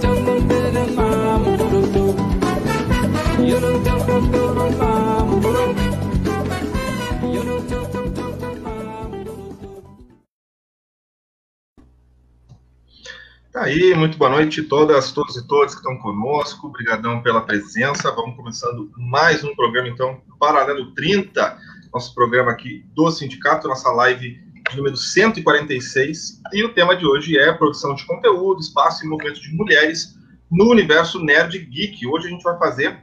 Tá aí, muito boa noite a todas, todos e todas que estão conosco. Obrigadão pela presença. Vamos começando mais um programa, então, Paralelo 30, nosso programa aqui do Sindicato, nossa live de número 146. E o tema de hoje é produção de conteúdo, espaço e movimento de mulheres no universo nerd geek. Hoje a gente vai fazer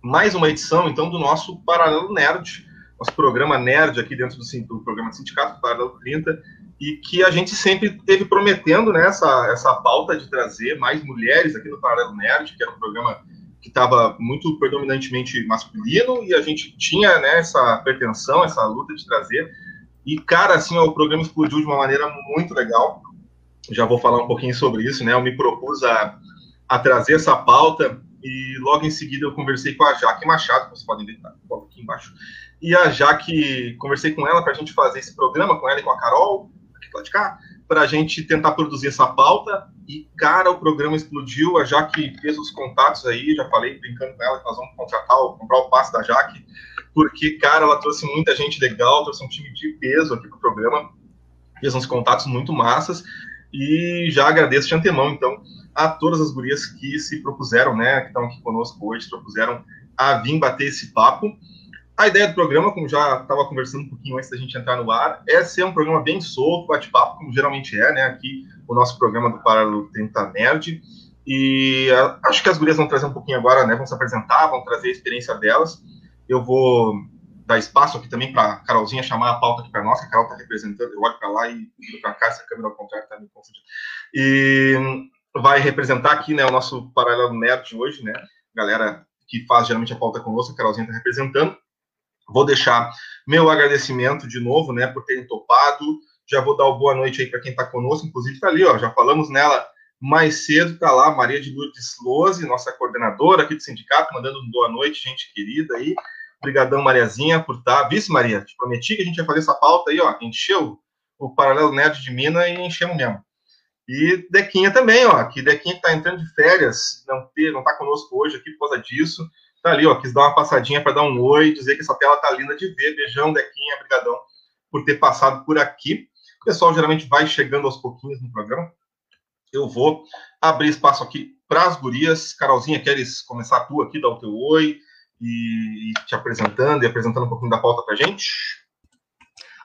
mais uma edição, então, do nosso Paralelo Nerd, nosso programa nerd aqui dentro do, do programa do Sindicato, Paralelo 30 e que a gente sempre teve prometendo né, essa, essa pauta de trazer mais mulheres aqui no Paralelo Nerd, que era um programa que estava muito predominantemente masculino, e a gente tinha né, essa pretensão, essa luta de trazer. E, cara, assim, ó, o programa explodiu de uma maneira muito legal. Já vou falar um pouquinho sobre isso, né? Eu me propus a, a trazer essa pauta e logo em seguida eu conversei com a Jaque Machado, que vocês podem ver, tá aqui embaixo. E a Jaque, conversei com ela para a gente fazer esse programa, com ela e com a Carol, lá de cá, para a gente tentar produzir essa pauta. E, cara, o programa explodiu. A Jaque fez os contatos aí, já falei brincando com ela que nós vamos contratar, comprar o passe da Jaque, porque, cara, ela trouxe muita gente legal, trouxe um time de peso aqui pro programa, fez uns contatos muito massas. E já agradeço de antemão, então, a todas as gurias que se propuseram, né, que estão aqui conosco hoje, se propuseram a vir bater esse papo. A ideia do programa, como já estava conversando um pouquinho antes da gente entrar no ar, é ser um programa bem solto, bate-papo, como geralmente é, né? Aqui, o nosso programa do Paralelo 30 Nerd. E uh, acho que as gurias vão trazer um pouquinho agora, né? Vão se apresentar, vão trazer a experiência delas. Eu vou dar espaço aqui também para a Carolzinha chamar a pauta aqui para nós, que a Carol está representando. Eu olho para lá e viro para cá, essa câmera ao contrário está me confundindo. E vai representar aqui, né, o nosso Paralelo Nerd hoje, né? Galera que faz geralmente a pauta conosco, a Carolzinha está representando. Vou deixar meu agradecimento de novo, né, por terem topado. Já vou dar o boa noite aí para quem está conosco, inclusive está ali, ó, já falamos nela mais cedo, está lá Maria de Lourdes Lose, nossa coordenadora aqui do sindicato, mandando um boa noite, gente querida aí. Obrigadão, Mariazinha, por estar. Tá. Vice, Maria, te prometi que a gente ia fazer essa pauta aí, ó, encheu o Paralelo Nerd de Mina e enchemos mesmo. E Dequinha também, ó, que Dequinha que tá entrando de férias, não ter, não tá conosco hoje aqui por causa disso tá ali, ó, quis dar uma passadinha para dar um oi, dizer que essa tela tá linda de ver. Beijão, Dequinha, brigadão por ter passado por aqui. O pessoal geralmente vai chegando aos pouquinhos no programa. Eu vou abrir espaço aqui para as gurias. Carolzinha, queres começar tu aqui, dar o teu oi e, e te apresentando e apresentando um pouquinho da pauta para gente?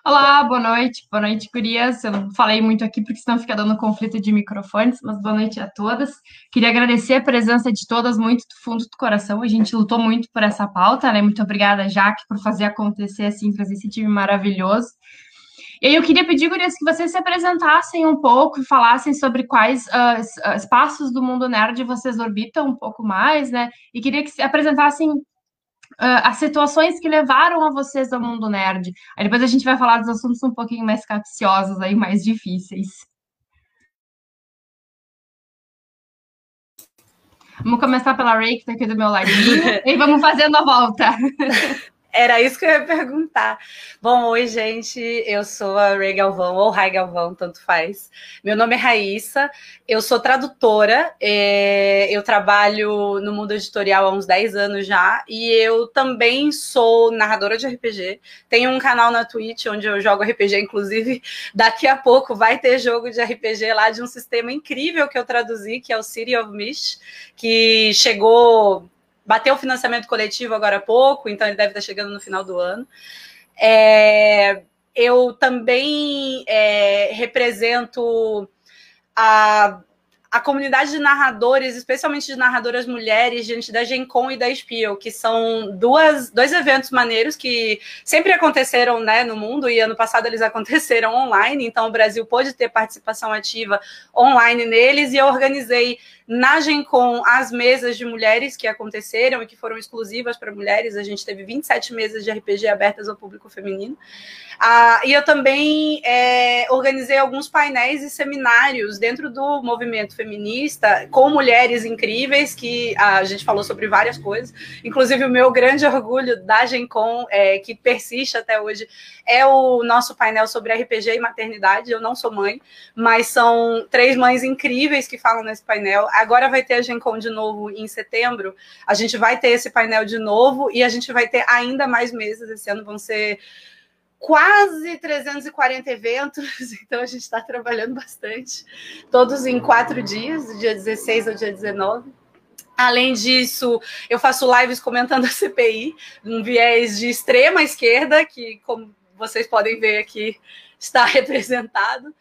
Olá, boa noite, boa noite, gurias. Eu não falei muito aqui porque senão fica dando conflito de microfones, mas boa noite a todas. Queria agradecer a presença de todas muito do fundo do coração. A gente lutou muito por essa pauta, né? Muito obrigada, Jaque, por fazer acontecer assim, trazer esse time maravilhoso. E aí eu queria pedir, gurias, que vocês se apresentassem um pouco falassem sobre quais uh, espaços do mundo nerd vocês orbitam um pouco mais, né? E queria que se apresentassem uh, as situações que levaram a vocês ao mundo nerd. Aí depois a gente vai falar dos assuntos um pouquinho mais capciosos, aí, mais difíceis. Vamos começar pela Ray, que está aqui do meu ladinho, e vamos fazendo a volta. Era isso que eu ia perguntar. Bom, oi, gente. Eu sou a Ray Galvão, ou Rai Galvão, tanto faz. Meu nome é Raíssa, eu sou tradutora, é, eu trabalho no mundo editorial há uns 10 anos já, e eu também sou narradora de RPG. Tenho um canal na Twitch onde eu jogo RPG, inclusive daqui a pouco vai ter jogo de RPG lá de um sistema incrível que eu traduzi, que é o City of Mist, que chegou bateu o financiamento coletivo agora há pouco, então ele deve estar chegando no final do ano. É, eu também é, represento a, a comunidade de narradores, especialmente de narradoras mulheres, diante da Gencom e da Spiel, que são duas, dois eventos maneiros que sempre aconteceram né, no mundo, e ano passado eles aconteceram online, então o Brasil pôde ter participação ativa online neles, e eu organizei na Gencom as mesas de mulheres que aconteceram e que foram exclusivas para mulheres. A gente teve 27 mesas de RPG abertas ao público feminino. Ah, e eu também é, organizei alguns painéis e seminários dentro do movimento feminista com mulheres incríveis, que a gente falou sobre várias coisas. Inclusive, o meu grande orgulho da Gencom, é, que persiste até hoje, é o nosso painel sobre RPG e maternidade. Eu não sou mãe, mas são três mães incríveis que falam nesse painel. Agora vai ter a Gencom de novo em setembro. A gente vai ter esse painel de novo e a gente vai ter ainda mais mesas. Esse ano vão ser quase 340 eventos, então a gente está trabalhando bastante, todos em quatro dias, do dia 16 ao dia 19. Além disso, eu faço lives comentando a CPI, um viés de extrema esquerda, que, como vocês podem ver aqui, está representado.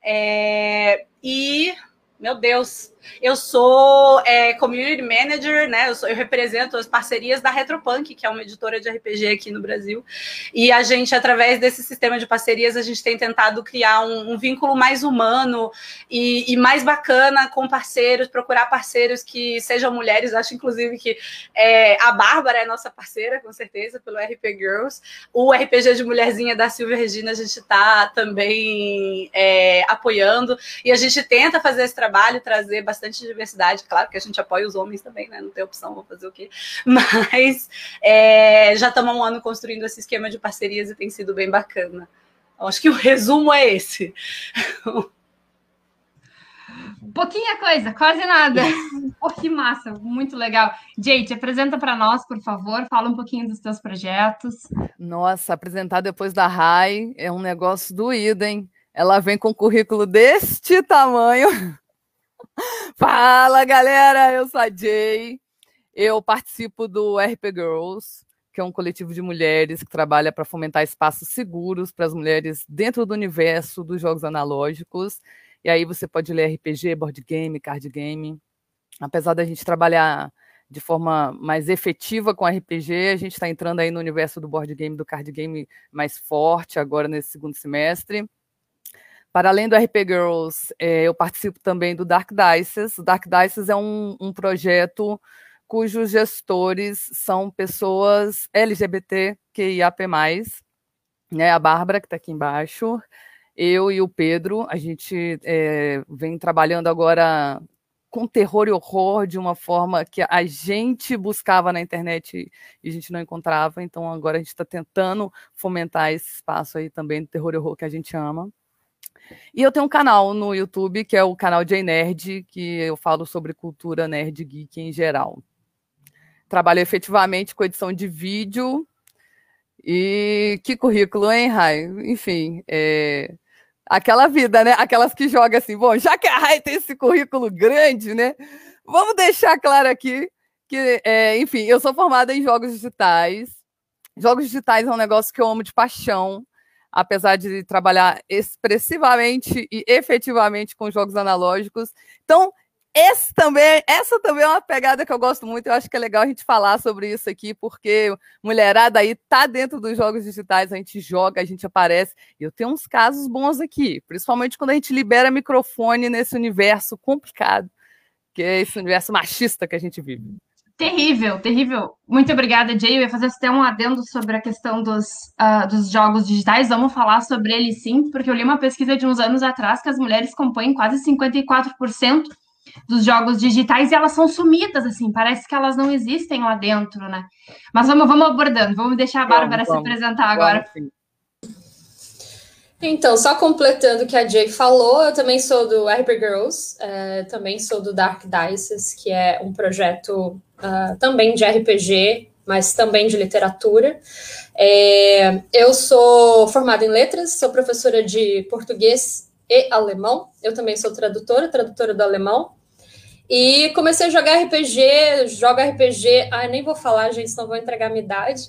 É... E, meu Deus, eu sou é, community manager, né? Eu, sou, eu, represento as parcerias da Retropunk, que é uma editora de RPG aqui no Brasil. E a gente, através desse sistema de parcerias, a gente tem tentado criar um, um vínculo mais humano e, e, mais bacana com parceiros, procurar parceiros que sejam mulheres. Acho, inclusive, que é, a Bárbara é nossa parceira, com certeza, pelo RP Girls. O RPG de Mulherzinha da Silvia Regina, a gente está também é, apoiando. E a gente tenta fazer esse trabalho, trazer bastante bastante diversidade, claro que a gente apoia os homens também, né? Não tem opção, vou fazer o quê? Mas é, já estamos há um ano construindo esse esquema de parcerias e tem sido bem bacana. Acho que o resumo é esse. Pouquinha coisa, quase nada. Pô, que massa, muito legal. Jade, apresenta para nós, por favor, fala um pouquinho dos teus projetos. Nossa, apresentar depois da RAI é um negócio doído, hein? Ela vem com um currículo deste tamanho. Fala, galera! Eu sou a Jay. Eu participo do RP Girls, que é um coletivo de mulheres que trabalha para fomentar espaços seguros para as mulheres dentro do universo dos jogos analógicos. E aí você pode ler RPG, board game, card game. Apesar da gente trabalhar de forma mais efetiva com RPG, a gente está entrando aí no universo do board game, do card game mais forte agora nesse segundo semestre. Para além do RP Girls, é, eu participo também do Dark Dices. O Dark Dices é um, um projeto cujos gestores são pessoas LGBTQIAP+, né? A Bárbara, que está aqui embaixo, eu e o Pedro, a gente é, vem trabalhando agora com terror e horror de uma forma que a gente buscava na internet e a gente não encontrava, então agora a gente está tentando fomentar esse espaço aí também do terror e horror que a gente ama. E eu tenho um canal no YouTube, que é o canal J Nerd, que eu falo sobre cultura nerd geek em geral. Trabalho efetivamente com edição de vídeo. E que currículo, hein, Rai? Enfim, é... aquela vida, né? Aquelas que jogam assim, bom, já que a Rai tem esse currículo grande, né? Vamos deixar claro aqui que, é, enfim, eu sou formada em jogos digitais. Jogos digitais é um negócio que eu amo de paixão apesar de trabalhar expressivamente e efetivamente com jogos analógicos. Então, esse também, essa também é uma pegada que eu gosto muito. Eu acho que é legal a gente falar sobre isso aqui, porque mulherada aí tá dentro dos jogos digitais, a gente joga, a gente aparece. E eu tenho uns casos bons aqui, principalmente quando a gente libera microfone nesse universo complicado, que é esse universo machista que a gente vive. Terrível, terrível. Muito obrigada, Jay. Eu ia fazer até um adendo sobre a questão dos, uh, dos jogos digitais. Vamos falar sobre eles sim, porque eu li uma pesquisa de uns anos atrás que as mulheres compõem quase 54% dos jogos digitais e elas são sumidas, assim, parece que elas não existem lá dentro, né? Mas vamos, vamos abordando, vamos deixar a Bárbara vamos, se apresentar agora. Vamos, então, só completando o que a Jay falou, eu também sou do RP Girls, é, também sou do Dark Dices, que é um projeto uh, também de RPG, mas também de literatura. É, eu sou formada em letras, sou professora de português e alemão. Eu também sou tradutora, tradutora do alemão. E comecei a jogar RPG, jogo RPG. Ai, nem vou falar, gente, senão vou entregar minha idade.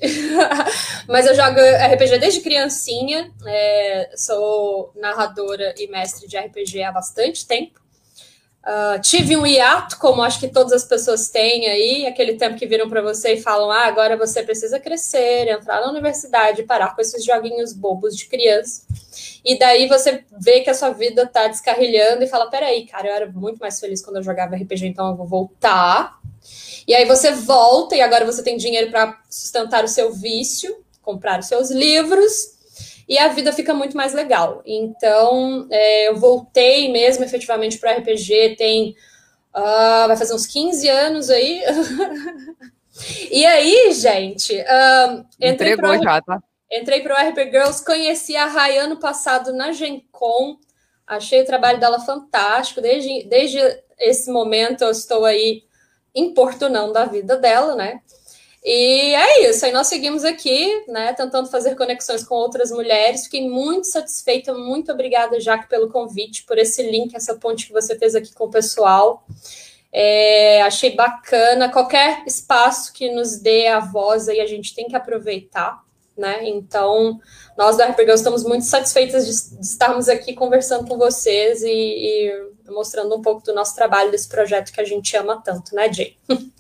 Mas eu jogo RPG desde criancinha. É, sou narradora e mestre de RPG há bastante tempo. Uh, tive um hiato, como acho que todas as pessoas têm aí, aquele tempo que viram para você e falam: ah, agora você precisa crescer, entrar na universidade, parar com esses joguinhos bobos de criança. E daí você vê que a sua vida tá descarrilhando e fala: peraí, cara, eu era muito mais feliz quando eu jogava RPG, então eu vou voltar. E aí você volta e agora você tem dinheiro para sustentar o seu vício, comprar os seus livros e a vida fica muito mais legal. Então, é, eu voltei mesmo efetivamente para RPG, tem. Uh, vai fazer uns 15 anos aí. e aí, gente, uh, entrei para já, tá? Entrei para o RP Girls, conheci a Ray ano passado na Gen Con, achei o trabalho dela fantástico. Desde, desde esse momento eu estou aí importunando a vida dela, né? E é isso, aí nós seguimos aqui, né, tentando fazer conexões com outras mulheres. Fiquei muito satisfeita, muito obrigada, Jaque, pelo convite, por esse link, essa ponte que você fez aqui com o pessoal. É, achei bacana. Qualquer espaço que nos dê a voz aí, a gente tem que aproveitar, né? Então, nós da RPG estamos muito satisfeitas de, de, estarmos aqui conversando com vocês e, e mostrando um pouco do nosso trabalho, desse projeto que a gente ama tanto, né, Jay?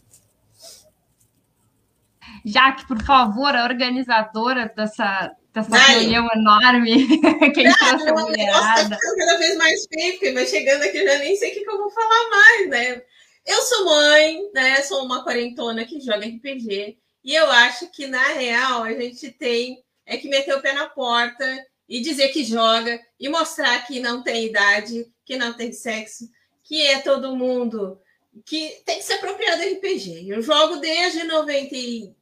Jaque, por favor, a organizadora dessa, dessa reunião enorme, quem não, trouxe a mulherada. Tá cada vez mais feio, porque vai chegando aqui, eu já nem sei o que, que eu vou falar mais, né? Eu sou mãe, né? Sou uma quarentona que joga RPG. E eu acho que, na real, a gente tem é que meter o pé na porta e dizer que joga e mostrar que não tem idade, que não tem sexo, que é todo mundo que tem que se apropriar do RPG. Eu jogo desde 90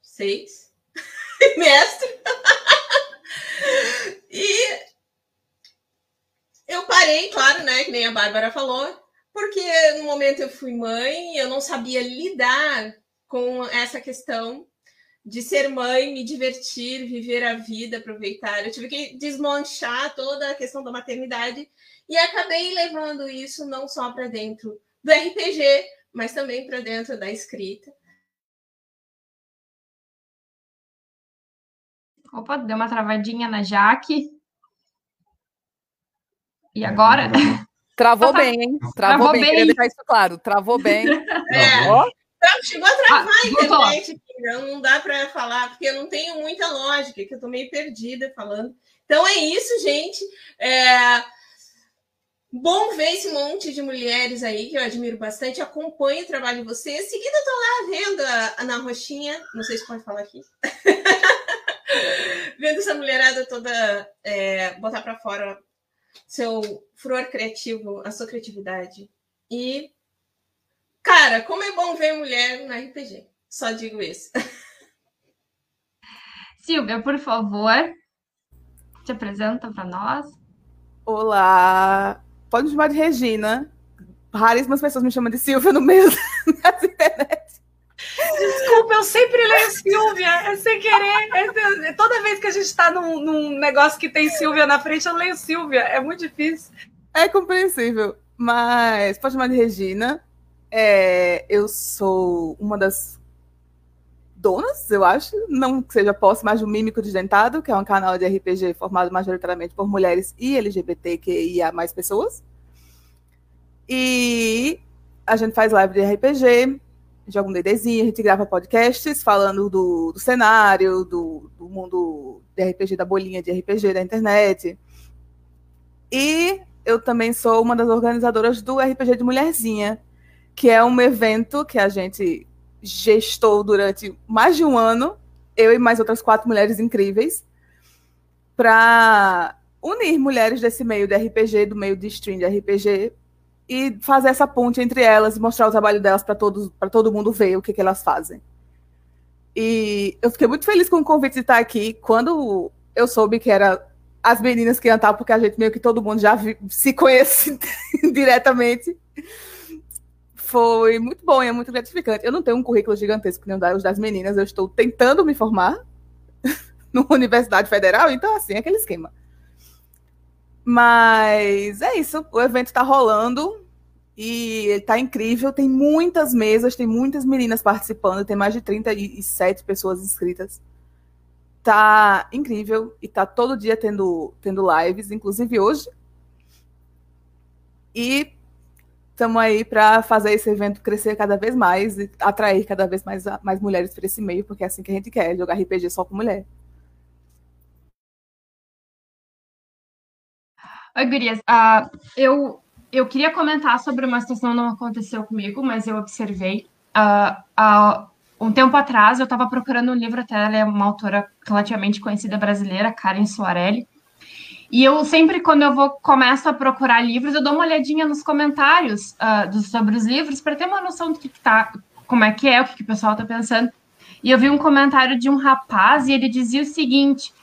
seis, mestre. e eu parei, claro, né? Que nem a Bárbara falou, porque no momento eu fui mãe, eu não sabia lidar com essa questão de ser mãe, me divertir, viver a vida, aproveitar. Eu tive que desmanchar toda a questão da maternidade e acabei levando isso não só para dentro do RPG, mas também para dentro da escrita. Opa, deu uma travadinha na Jaque. E agora? Travou bem, hein? Travou, Travou bem. bem. Deixar isso claro. Travou bem. É. Chegou a travar ah, a internet, não dá para falar, porque eu não tenho muita lógica, que eu tô meio perdida falando. Então é isso, gente. É... Bom ver esse monte de mulheres aí, que eu admiro bastante. Acompanho o trabalho de vocês. Seguida, eu tô lá vendo a Ana Roxinha. Não sei se pode falar aqui. vendo essa mulherada toda é, botar para fora seu furor criativo, a sua criatividade. E, cara, como é bom ver mulher no RPG. Só digo isso. Silvia, por favor, te apresenta para nós. Olá, pode me chamar de Regina. Raríssimas pessoas me chamam de Silvia no meio das internet. Desculpa, eu sempre leio Silvia, é sem querer. É, toda vez que a gente está num, num, negócio que tem Silvia na frente, eu leio Silvia. É muito difícil. É compreensível, mas pode chamar de Regina. É, eu sou uma das donas, eu acho, não que seja posse, mas do Mímico Desdentado, que é um canal de RPG formado majoritariamente por mulheres e LGBTQIA mais pessoas. E a gente faz live de RPG, joga um DDzinho, a gente grava podcasts falando do, do cenário, do, do, mundo de RPG, da bolinha de RPG da internet. E eu também sou uma das organizadoras do RPG de Mulherzinha, que é um evento que a gente gestou durante mais de um ano, eu e mais outras quatro mulheres incríveis, para unir mulheres desse meio de RPG, do meio de stream de RPG, e fazer essa ponte entre elas e mostrar o trabalho delas para todo mundo ver o que, que elas fazem. E eu fiquei muito feliz com o convite de estar aqui. Quando eu soube que era as meninas que iam estar, porque a gente meio que todo mundo já vi, se conhece diretamente. Foi muito bom e é muito gratificante. Eu não tenho um currículo gigantesco nem o das meninas, eu estou tentando me formar numa universidade federal, então assim, é aquele esquema. Mas é isso, o evento está rolando e está incrível. Tem muitas mesas, tem muitas meninas participando, tem mais de 37 pessoas inscritas. Tá incrível e tá todo dia tendo, tendo lives, inclusive hoje. E estamos aí para fazer esse evento crescer cada vez mais e atrair cada vez mais, mais mulheres para esse meio, porque é assim que a gente quer, jogar RPG só com mulher. Oi, Gurias. Uh, eu, eu queria comentar sobre uma situação que não aconteceu comigo, mas eu observei. Uh, uh, um tempo atrás, eu estava procurando um livro, até ela é uma autora relativamente conhecida brasileira, Karen Soarelli, e eu sempre, quando eu vou começo a procurar livros, eu dou uma olhadinha nos comentários uh, do, sobre os livros para ter uma noção do que, que tá, como é que é, o que, que o pessoal está pensando. E eu vi um comentário de um rapaz e ele dizia o seguinte: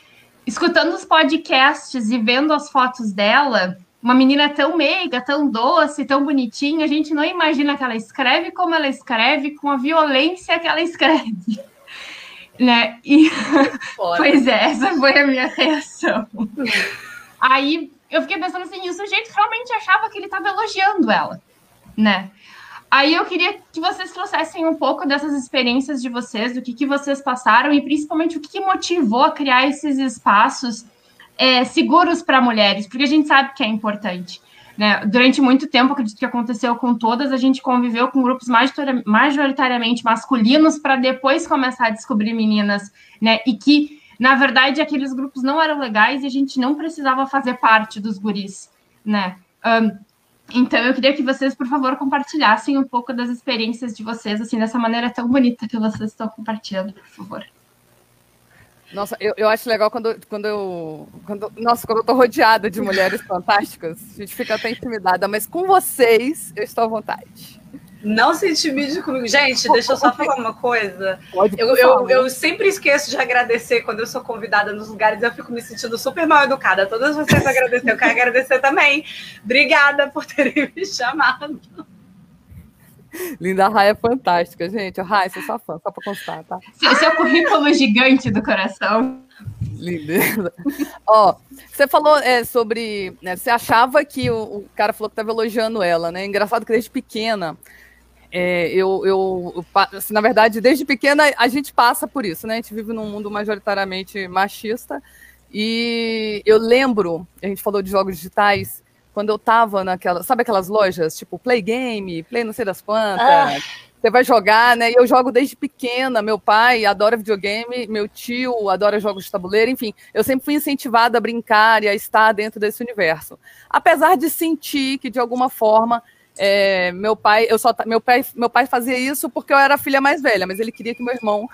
escutando os podcasts e vendo as fotos dela, uma menina tão meiga, tão doce, tão bonitinha, a gente não imagina que ela escreve como ela escreve, com a violência que ela escreve. Né? E pois é, essa foi a minha reação. Aí eu fiquei pensando assim, o sujeito realmente achava que ele estava elogiando ela, né? Aí eu queria que vocês trouxessem um pouco dessas experiências de vocês, do que, que vocês passaram e principalmente o que, que motivou a criar esses espaços é, seguros para mulheres, porque a gente sabe que é importante. Né? Durante muito tempo, acredito que aconteceu com todas, a gente conviveu com grupos majoritariamente masculinos para depois começar a descobrir meninas, né? E que na verdade, aqueles grupos não eram legais e a gente não precisava fazer parte dos guris, né? Um, então, eu queria que vocês, por favor, compartilhassem um pouco das experiências de vocês, assim, dessa maneira tão bonita que vocês estão compartilhando, por favor. Nossa, eu, eu acho legal quando, quando eu. Quando, nossa, quando eu tô rodeada de mulheres fantásticas, a gente fica até intimidada, mas com vocês eu estou à vontade. Não se intimide comigo. Gente, deixa eu só falar uma coisa. Pode, eu, eu, eu, sempre esqueço de agradecer quando eu sou convidada nos lugares. Eu fico me sentindo super mal educada. Todas vocês agradecer. Eu quero agradecer também. Obrigada por terem me chamado. Linda Raia é fantástica, gente. Raia, sou sua fã, só para constar, tá? Esse é o currículo gigante do coração. Lindeza. Ó, você falou é, sobre. Né, você achava que o, o cara falou que estava elogiando ela, né? Engraçado que desde pequena é, eu, eu assim, na verdade, desde pequena a gente passa por isso, né? A gente vive num mundo majoritariamente machista. E eu lembro, a gente falou de jogos digitais, quando eu tava naquela, sabe aquelas lojas, tipo Play Game, Play não sei das quantas, ah. você vai jogar, né? E eu jogo desde pequena, meu pai adora videogame, meu tio adora jogos de tabuleiro, enfim, eu sempre fui incentivada a brincar e a estar dentro desse universo. Apesar de sentir que, de alguma forma, é, meu pai, eu só meu pai, meu pai fazia isso porque eu era a filha mais velha, mas ele queria que meu irmão,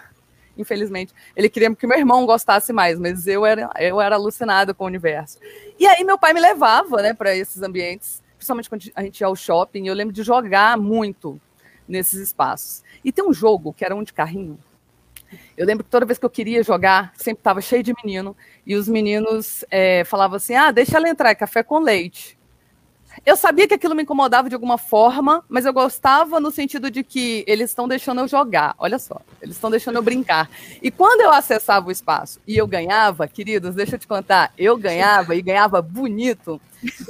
infelizmente, ele queria que meu irmão gostasse mais, mas eu era eu era alucinada com o universo. E aí meu pai me levava, né, para esses ambientes, principalmente quando a gente ia ao shopping, eu lembro de jogar muito nesses espaços. E tem um jogo que era um de carrinho. Eu lembro que toda vez que eu queria jogar, sempre estava cheio de menino, e os meninos é, falavam assim: ah, deixa ela entrar, é café com leite. Eu sabia que aquilo me incomodava de alguma forma, mas eu gostava no sentido de que eles estão deixando eu jogar. Olha só, eles estão deixando eu brincar. E quando eu acessava o espaço e eu ganhava, queridos, deixa eu te contar, eu ganhava e ganhava bonito,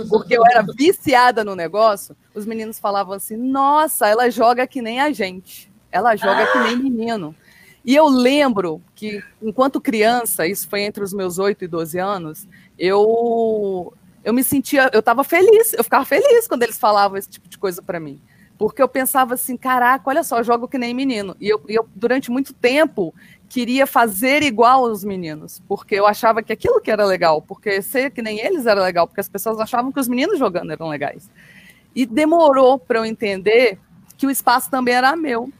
porque eu era viciada no negócio. Os meninos falavam assim: nossa, ela joga que nem a gente. Ela joga que nem menino. E eu lembro que, enquanto criança, isso foi entre os meus 8 e 12 anos, eu eu me sentia, eu estava feliz, eu ficava feliz quando eles falavam esse tipo de coisa para mim. Porque eu pensava assim, caraca, olha só, eu jogo que nem menino. E eu, eu, durante muito tempo, queria fazer igual aos meninos, porque eu achava que aquilo que era legal, porque ser que nem eles era legal, porque as pessoas achavam que os meninos jogando eram legais. E demorou para eu entender que o espaço também era meu,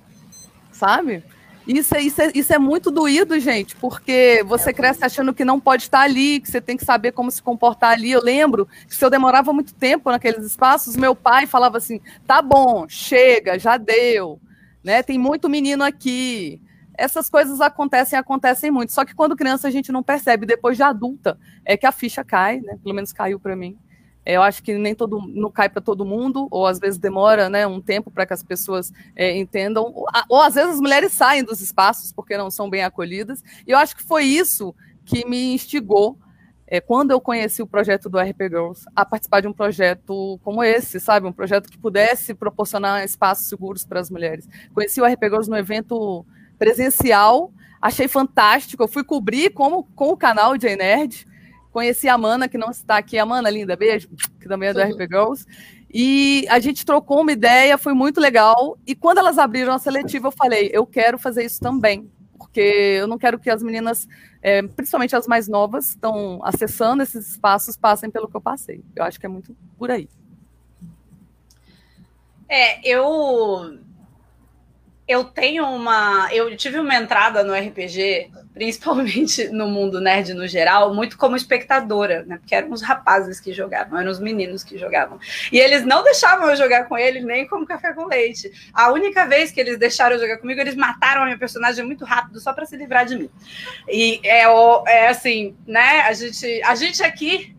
sabe? Isso é, isso, é, isso é muito doído, gente, porque você cresce achando que não pode estar ali, que você tem que saber como se comportar ali. Eu lembro que se eu demorava muito tempo naqueles espaços, meu pai falava assim: tá bom, chega, já deu, né? Tem muito menino aqui. Essas coisas acontecem, acontecem muito. Só que quando criança a gente não percebe, depois de adulta é que a ficha cai, né? Pelo menos caiu para mim. Eu acho que nem todo não cai para todo mundo, ou às vezes demora né, um tempo para que as pessoas é, entendam, ou, ou, às vezes as mulheres saem dos espaços porque não são bem acolhidas. E eu acho que foi isso que me instigou é, quando eu conheci o projeto do RP Girls, a participar de um projeto como esse, sabe? Um projeto que pudesse proporcionar espaços seguros para as mulheres. Conheci o RP Girls no evento presencial, achei fantástico. Eu fui cobrir como, com o canal de Nerd Conheci a Mana, que não está aqui. A Mana, linda, beijo, que também é do RP Girls. E a gente trocou uma ideia, foi muito legal. E quando elas abriram a seletiva, eu falei, eu quero fazer isso também. Porque eu não quero que as meninas, é, principalmente as mais novas, estão acessando esses espaços, passem pelo que eu passei. Eu acho que é muito por aí. É, eu eu tenho uma. Eu tive uma entrada no RPG, principalmente no mundo nerd no geral, muito como espectadora, né? Porque eram os rapazes que jogavam, eram os meninos que jogavam. E eles não deixavam eu jogar com eles nem como café com leite. A única vez que eles deixaram eu jogar comigo, eles mataram a minha personagem muito rápido, só para se livrar de mim. E é, é assim, né? A gente, a gente aqui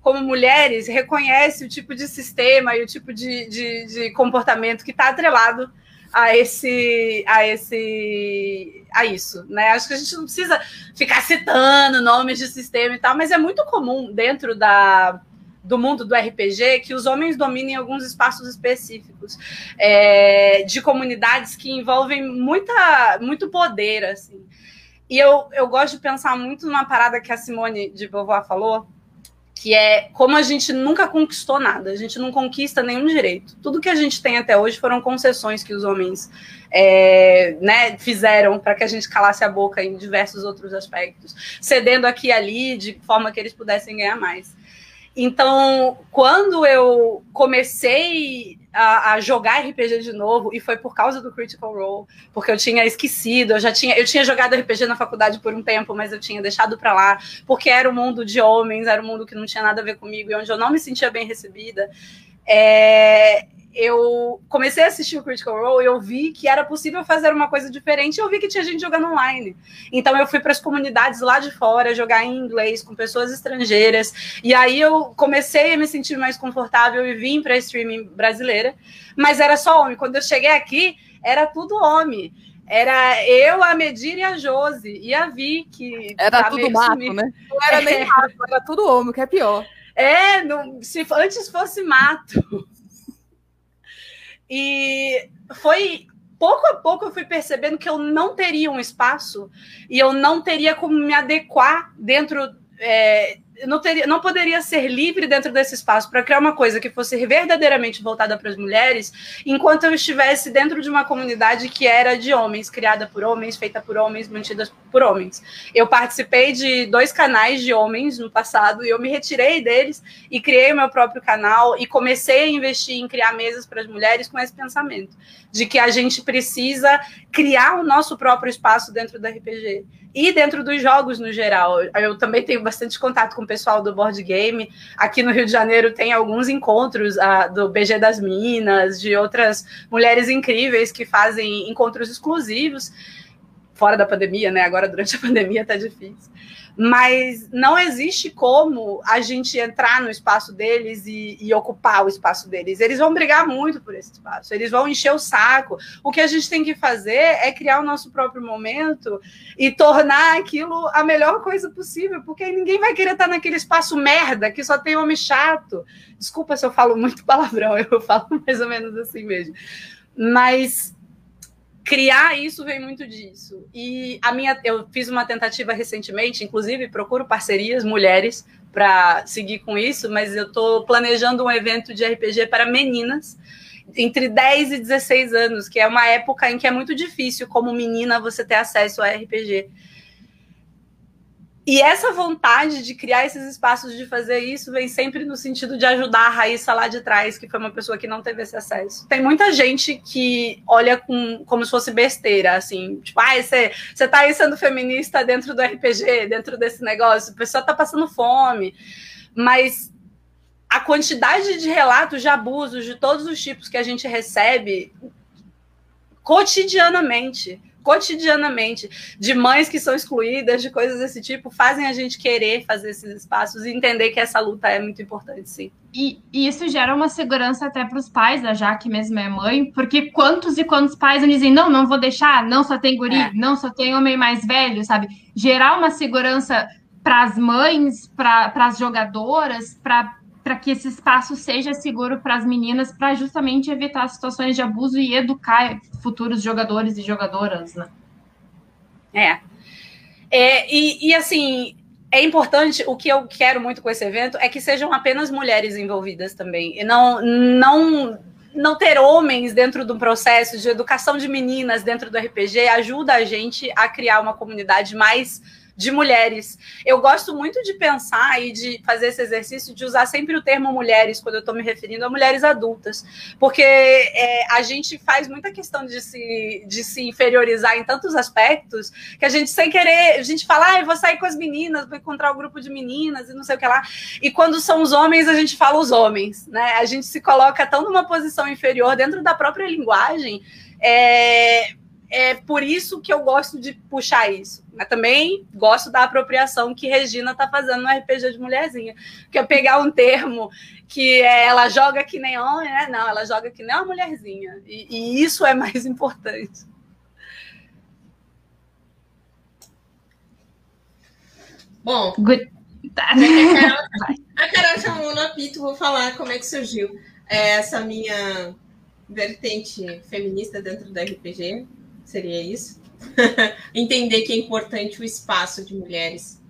como mulheres, reconhece o tipo de sistema e o tipo de, de, de comportamento que está atrelado a esse a esse a isso, né? Acho que a gente não precisa ficar citando nomes de sistema e tal, mas é muito comum dentro da do mundo do RPG que os homens dominem alguns espaços específicos é, de comunidades que envolvem muita muito poder assim. E eu, eu gosto de pensar muito numa parada que a Simone de Beauvoir falou, que é como a gente nunca conquistou nada, a gente não conquista nenhum direito. Tudo que a gente tem até hoje foram concessões que os homens é, né, fizeram para que a gente calasse a boca em diversos outros aspectos, cedendo aqui e ali de forma que eles pudessem ganhar mais. Então, quando eu comecei a, a, jogar RPG de novo, e foi por causa do Critical Role, porque eu tinha esquecido, eu já tinha, eu tinha jogado RPG na faculdade por um tempo, mas eu tinha deixado para lá, porque era um mundo de homens, era um mundo que não tinha nada a ver comigo, e onde eu não me sentia bem recebida. É, eu comecei a assistir o Critical Role e eu vi que era possível fazer uma coisa diferente eu vi que tinha gente jogando online. Então eu fui para as comunidades lá de fora jogar em inglês com pessoas estrangeiras e aí eu comecei a me sentir mais confortável e vim para a streaming brasileira, mas era só homem. Quando eu cheguei aqui, era tudo homem. Era eu, a Medir e a Josi. E a Vi, que. Era tá tudo mato, sumido. né? Não era nem mato, era tudo homem, que é pior. É, não, se antes fosse mato. E foi pouco a pouco eu fui percebendo que eu não teria um espaço e eu não teria como me adequar dentro é, não, teria, não poderia ser livre dentro desse espaço para criar uma coisa que fosse verdadeiramente voltada para as mulheres, enquanto eu estivesse dentro de uma comunidade que era de homens, criada por homens, feita por homens, mantida por homens. Eu participei de dois canais de homens no passado e eu me retirei deles e criei o meu próprio canal e comecei a investir em criar mesas para as mulheres com esse pensamento de que a gente precisa criar o nosso próprio espaço dentro do RPG e dentro dos jogos no geral. Eu também tenho bastante contato com o pessoal do board game. Aqui no Rio de Janeiro tem alguns encontros uh, do BG das Minas, de outras mulheres incríveis que fazem encontros exclusivos fora da pandemia, né? Agora durante a pandemia tá difícil mas não existe como a gente entrar no espaço deles e, e, ocupar o espaço deles. Eles vão brigar muito por esse espaço, eles vão encher o saco. O que a gente tem que fazer é criar o nosso próprio momento e tornar aquilo a melhor coisa possível, porque ninguém vai querer estar naquele espaço merda que só tem homem chato. Desculpa se eu falo muito palavrão, eu falo mais ou menos assim mesmo. Mas criar isso vem muito disso. E a minha, eu fiz uma tentativa recentemente, inclusive procuro parcerias mulheres para seguir com isso, mas eu estou planejando um evento de RPG para meninas entre 10 e 16 anos, que é uma época em que é muito difícil, como menina, você ter acesso a RPG. E essa vontade de criar esses espaços de fazer isso vem sempre no sentido de ajudar a Raíssa lá de trás, que foi uma pessoa que não teve esse acesso. Tem muita gente que olha com, como se fosse besteira, assim, tipo, ah, você, você tá aí sendo feminista dentro do RPG, dentro desse negócio, a pessoa tá passando fome. Mas a quantidade de relatos de abusos de todos os tipos que a gente recebe cotidianamente cotidianamente, de mães que são excluídas, de coisas desse tipo, fazem a gente querer fazer esses espaços e entender que essa luta é muito importante, sim. E, e isso gera uma segurança até para os pais, a Jaque mesmo é mãe, porque quantos e quantos pais dizem, não, não vou deixar, não só tem guri, é. não só tem homem mais velho, sabe? Gerar uma segurança para as mães, para as jogadoras, para para que esse espaço seja seguro para as meninas, para justamente evitar situações de abuso e educar futuros jogadores e jogadoras, né? É. é e, e assim, é importante, o que eu quero muito com esse evento é que sejam apenas mulheres envolvidas também. E não, não, não ter homens dentro do processo de educação de meninas dentro do RPG ajuda a gente a criar uma comunidade mais de mulheres. Eu gosto muito de pensar e de fazer esse exercício de usar sempre o termo mulheres quando eu estou me referindo a mulheres adultas, porque é, a gente faz muita questão de se, de se inferiorizar em tantos aspectos que a gente, sem querer, a gente fala, ah, eu vou sair com as meninas, vou encontrar um grupo de meninas e não sei o que lá. E quando são os homens, a gente fala os homens, né? A gente se coloca tão numa posição inferior dentro da própria linguagem. É, é por isso que eu gosto de puxar isso. Mas também gosto da apropriação que Regina está fazendo no RPG de mulherzinha. Que é pegar um termo que é, ela joga que nem homem, né? Não, ela joga que nem uma mulherzinha. E, e isso é mais importante. Bom, Good. a Carol, a Carol chamou no apito, vou falar como é que surgiu essa minha vertente feminista dentro do RPG seria isso? Entender que é importante o espaço de mulheres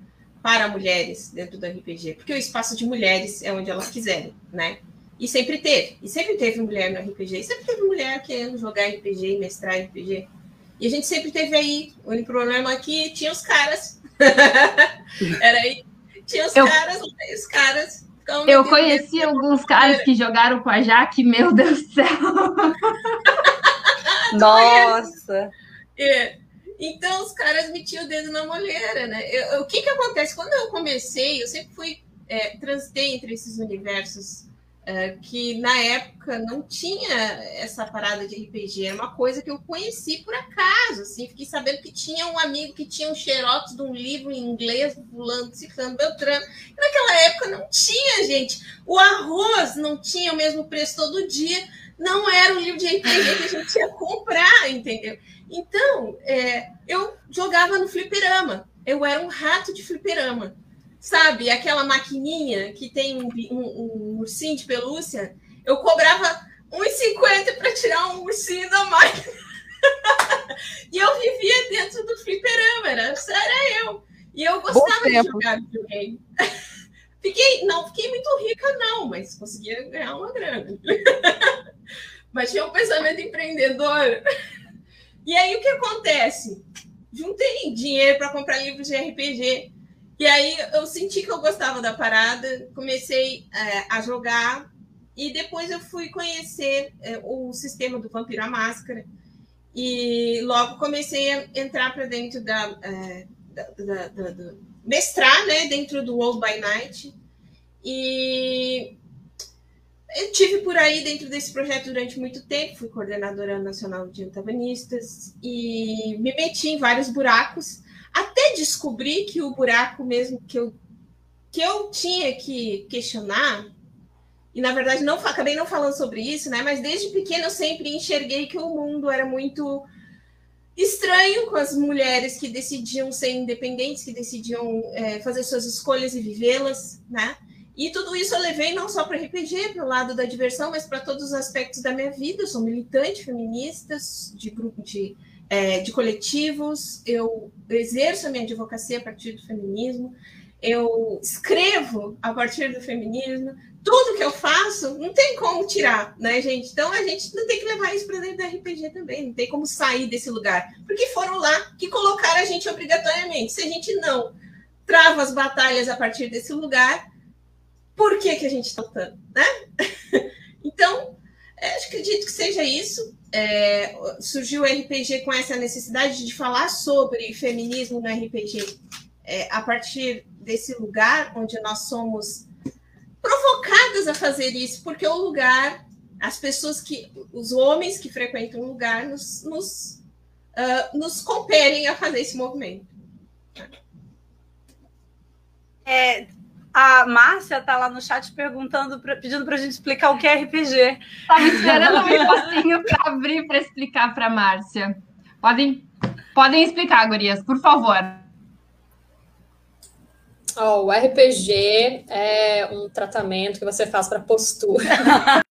para mulheres dentro do RPG, porque o espaço de mulheres é onde elas quiserem, né? E sempre teve, e sempre teve mulher no RPG, e sempre teve mulher querendo jogar RPG e mestrar RPG. E a gente sempre teve aí, o único problema aqui tinha os caras. Era aí, tinha os eu, caras, os caras. Eu conheci alguns caras que jogaram com a Jaque, meu Deus do céu. Nossa! É. Então os caras metiam o dedo na molheira, né? Eu, o que que acontece? Quando eu comecei, eu sempre fui é, transitei entre esses universos é, que na época não tinha essa parada de RPG, era uma coisa que eu conheci por acaso, assim, fiquei sabendo que tinha um amigo que tinha um xerox de um livro em inglês, fulano, ciclano, beltrano, e naquela época não tinha, gente, o arroz não tinha o mesmo preço todo dia, não era um livro de RPG que a gente ia comprar, entendeu? Então, é, eu jogava no fliperama. Eu era um rato de fliperama. Sabe, aquela maquininha que tem um, um, um ursinho de pelúcia? Eu cobrava 1,50 para tirar um ursinho da máquina. e eu vivia dentro do fliperama, era, era eu. E eu gostava de jogar videogame. fiquei, não fiquei muito rica, não, mas conseguia ganhar uma grana. mas tinha um pensamento empreendedor. E aí o que acontece? Juntei dinheiro para comprar livros de RPG. E aí eu senti que eu gostava da parada, comecei é, a jogar e depois eu fui conhecer é, o sistema do Vampiro à Máscara e logo comecei a entrar para dentro da, é, da, da, da, da, mestrar, né, dentro do World by Night e eu tive por aí dentro desse projeto durante muito tempo, fui coordenadora nacional de antagonistas e me meti em vários buracos, até descobrir que o buraco mesmo que eu, que eu tinha que questionar, e na verdade não acabei não falando sobre isso, né? Mas desde pequena eu sempre enxerguei que o mundo era muito estranho com as mulheres que decidiam ser independentes, que decidiam é, fazer suas escolhas e vivê-las, né? E tudo isso eu levei não só para RPG, para o lado da diversão, mas para todos os aspectos da minha vida. Eu sou militante feminista, de grupo de, é, de coletivos, eu exerço a minha advocacia a partir do feminismo, eu escrevo a partir do feminismo. Tudo que eu faço não tem como tirar, né, gente? Então a gente não tem que levar isso para dentro do RPG também, não tem como sair desse lugar, porque foram lá que colocaram a gente obrigatoriamente. Se a gente não trava as batalhas a partir desse lugar, por que, que a gente está lutando, né? então, é, acredito que seja isso. É, surgiu o RPG com essa necessidade de falar sobre feminismo no RPG é, a partir desse lugar onde nós somos provocadas a fazer isso, porque o lugar, as pessoas que, os homens que frequentam o lugar, nos, nos, uh, nos compelem a fazer esse movimento. É, a Márcia tá lá no chat perguntando, pra, pedindo para a gente explicar o que é RPG. Estava esperando um espacinho para abrir para explicar para Márcia. Podem, podem explicar, Gurias, por favor. Oh, o RPG é um tratamento que você faz para postura.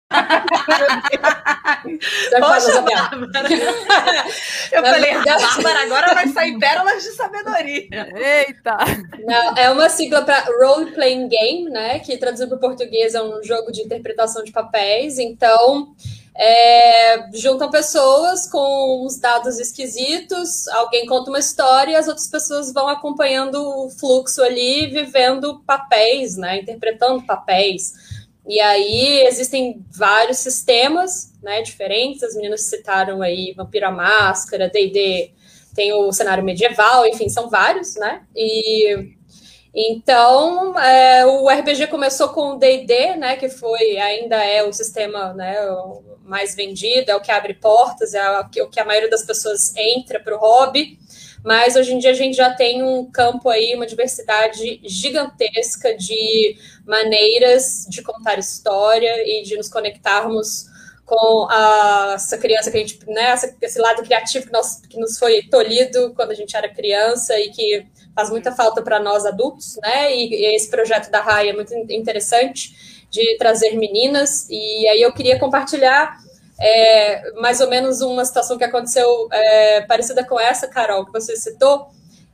Poxa, Bárbara. Eu Na falei, verdade... a Bárbara agora vai sair pérolas de sabedoria. Eita! Não, é uma sigla para Role Playing Game, né? Que traduzido para o português é um jogo de interpretação de papéis. Então, é, juntam pessoas com uns dados esquisitos, alguém conta uma história e as outras pessoas vão acompanhando o fluxo ali, vivendo papéis, né? Interpretando papéis. E aí existem vários sistemas né, diferentes, as meninas citaram aí Vampira Máscara, D&D, tem o cenário medieval, enfim, são vários, né? E então é, o RPG começou com o D&D, né, que foi ainda é o sistema né, mais vendido, é o que abre portas, é o que a maioria das pessoas entra para o hobby mas hoje em dia a gente já tem um campo aí, uma diversidade gigantesca de maneiras de contar história e de nos conectarmos com a, essa criança que a gente, né, esse lado criativo que, nós, que nos foi tolhido quando a gente era criança e que faz muita falta para nós adultos, né? E, e, esse projeto da Raia é muito interessante de trazer meninas. E aí eu queria compartilhar é, mais ou menos uma situação que aconteceu é, parecida com essa, Carol, que você citou.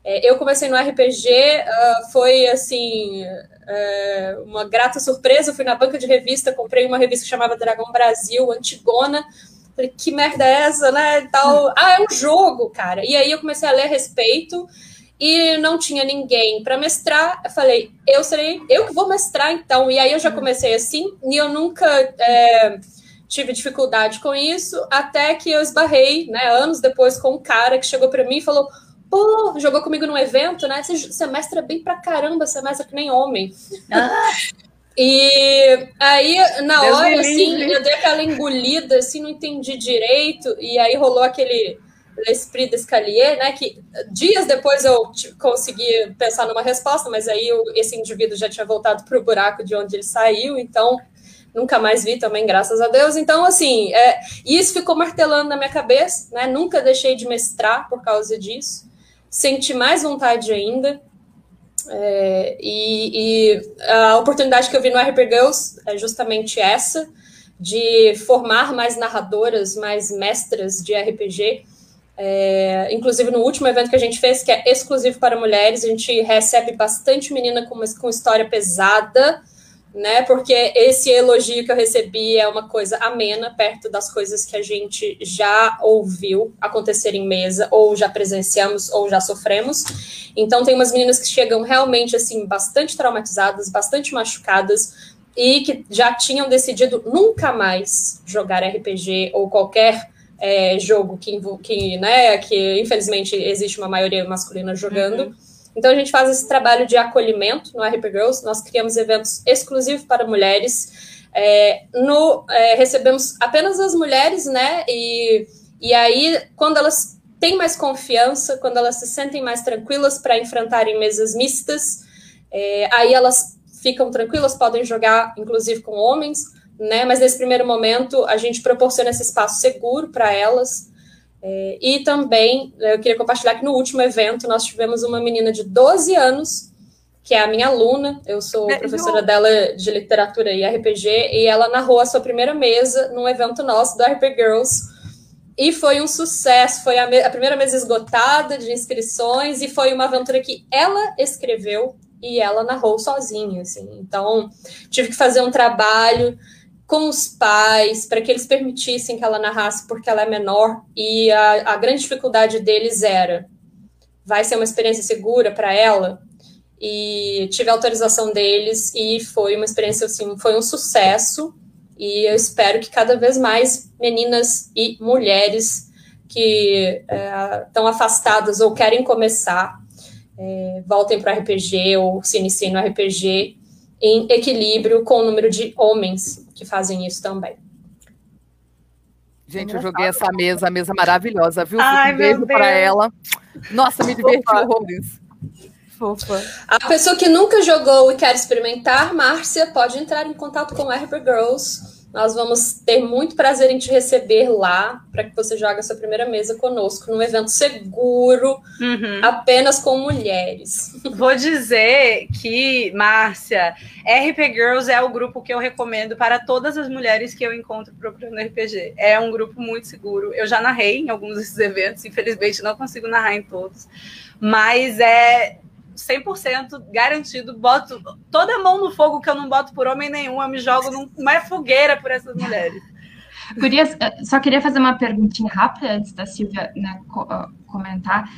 É, eu comecei no RPG, uh, ah, foi assim é, uma grata surpresa. Eu fui na banca de revista, comprei uma revista que chamava Dragão Brasil, Antigona. Falei, que merda é essa, né? tal. Ah, é um jogo, cara. E aí eu comecei a ler a respeito e não tinha ninguém para mestrar. Eu falei, eu serei, eu que vou mestrar então. E aí eu já comecei assim, e eu nunca é, tive dificuldade com isso, até que eu esbarrei, né, anos depois, com um cara que chegou para mim e falou: pô, jogou comigo num evento, né? Você, você mestra bem pra caramba, você mestra que nem homem. Ah. E aí, na Deus hora, assim, eu dei aquela engolida, assim, não entendi direito, e aí rolou aquele L'Esprit d'Escalier, né, que dias depois eu consegui pensar numa resposta, mas aí esse indivíduo já tinha voltado para o buraco de onde ele saiu, então nunca mais vi também, graças a Deus. Então, assim, é, isso ficou martelando na minha cabeça, né? Nunca deixei de mestrar por causa disso. Senti mais vontade ainda. É, e, e, a oportunidade que eu vi no RP Girls é justamente essa, de formar mais narradoras, mais mestras de RPG. É, inclusive, no último evento que a gente fez, que é exclusivo para mulheres, a gente recebe bastante menina com, com história pesada, né? Porque esse elogio que eu recebi é uma coisa amena perto das coisas que a gente já ouviu acontecer em mesa, ou já presenciamos, ou já sofremos. Então tem umas meninas que chegam realmente assim bastante traumatizadas, bastante machucadas e que já tinham decidido nunca mais jogar RPG ou qualquer é, jogo que, que, né, que infelizmente existe uma maioria masculina jogando. Uhum então a gente faz esse trabalho de acolhimento no RP Girls, nós criamos eventos exclusivos para mulheres. É, no, é, recebemos apenas as mulheres, né? E, e aí, quando elas têm mais confiança, quando elas se sentem mais tranquilas para enfrentarem mesas mistas, é, aí elas ficam tranquilas, podem jogar, inclusive, com homens, né? Mas nesse primeiro momento, a gente proporciona esse espaço seguro para elas, é, e também, eu queria compartilhar que no último evento nós tivemos uma menina de 12 anos, que é a minha aluna, eu sou professora dela de literatura e RPG, e ela narrou a sua primeira mesa num evento nosso do RP Girls, e foi um sucesso, foi a, a primeira mesa esgotada de inscrições, e foi uma aventura que ela escreveu e ela narrou sozinha, assim, então tive que fazer um trabalho com os pais, para que eles permitissem que ela narrasse porque ela é menor, e a, a grande dificuldade deles era: vai ser uma experiência segura para ela? E tive a autorização deles, e foi uma experiência assim, foi um sucesso. E eu espero que cada vez mais meninas e mulheres que estão é, afastadas ou querem começar é, voltem para RPG ou se iniciem no RPG em equilíbrio com o número de homens que fazem isso também. Gente, eu joguei essa mesa, a mesa maravilhosa, viu? Ai, um beijo para ela. Nossa, me diverti horrores. Fofa. A pessoa que nunca jogou e quer experimentar, Márcia, pode entrar em contato com o RP Girls Nós vamos ter muito prazer em te receber lá para que você jogue a sua primeira mesa conosco num evento seguro, uhum. apenas com mulheres. Vou dizer que, Márcia, RP Girls é o grupo que eu recomendo para todas as mulheres que eu encontro procurando RPG. É um grupo muito seguro. Eu já narrei em alguns desses eventos, infelizmente não consigo narrar em todos, mas é 100% garantido, boto toda a mão no fogo que eu não boto por homem nenhum, eu me jogo numa fogueira por essas mulheres. Queria, só queria fazer uma perguntinha rápida antes da Silvia né, comentar.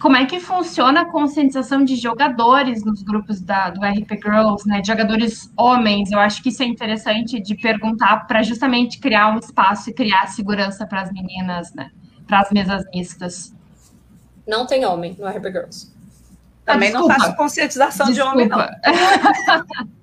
Como é que funciona a conscientização de jogadores nos grupos da, do RP Girls, né? De jogadores homens? Eu acho que isso é interessante de perguntar para justamente criar um espaço e criar segurança para as meninas, né? Para as mesas mistas. Não tem homem no RP Girls. Também ah, não faço conscientização desculpa. de homem, não.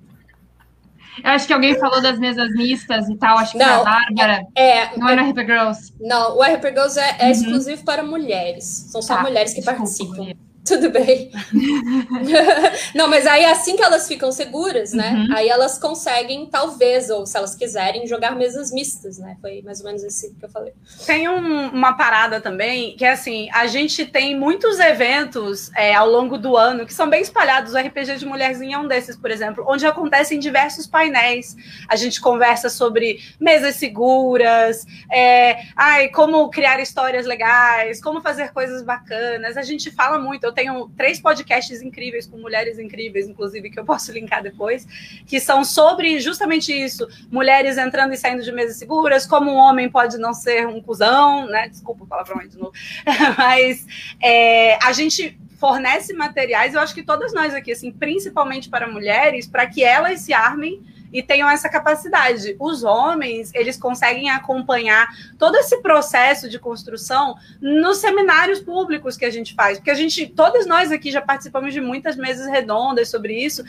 Eu acho que alguém falou das mesas mistas e tal, acho que não, a Bárbara. É, não é, é no RP Girls. Não, o RP Girls é, é uhum. exclusivo para mulheres. São só tá, mulheres que desculpa, participam. Tudo bem. não, mas aí assim que elas ficam seguras, né? Uhum. Aí elas conseguem, talvez, ou se elas quiserem, jogar mesas mistas, né? Foi mais ou menos isso que eu falei. Tem um, uma parada também, que é assim, a gente tem muitos eventos é, ao longo do ano que são bem espalhados. O RPG de Mulherzinha é um desses, por exemplo, onde acontecem diversos painéis. A gente conversa sobre mesas seguras, é, ai, como criar histórias legais, como fazer coisas bacanas. A gente fala muito. Eu tenho três podcasts incríveis com mulheres incríveis, inclusive, que eu posso linkar depois, que são sobre justamente isso: mulheres entrando e saindo de mesas seguras, como um homem pode não ser um cuzão, né? Desculpa o palavrão aí de novo. Mas é, a gente fornece materiais, eu acho que todas nós aqui, assim, principalmente para mulheres, para que elas se armem e tenham essa capacidade. Os homens, eles conseguem acompanhar todo esse processo de construção nos seminários públicos que a gente faz, porque a gente, todas nós aqui já participamos de muitas mesas redondas sobre isso,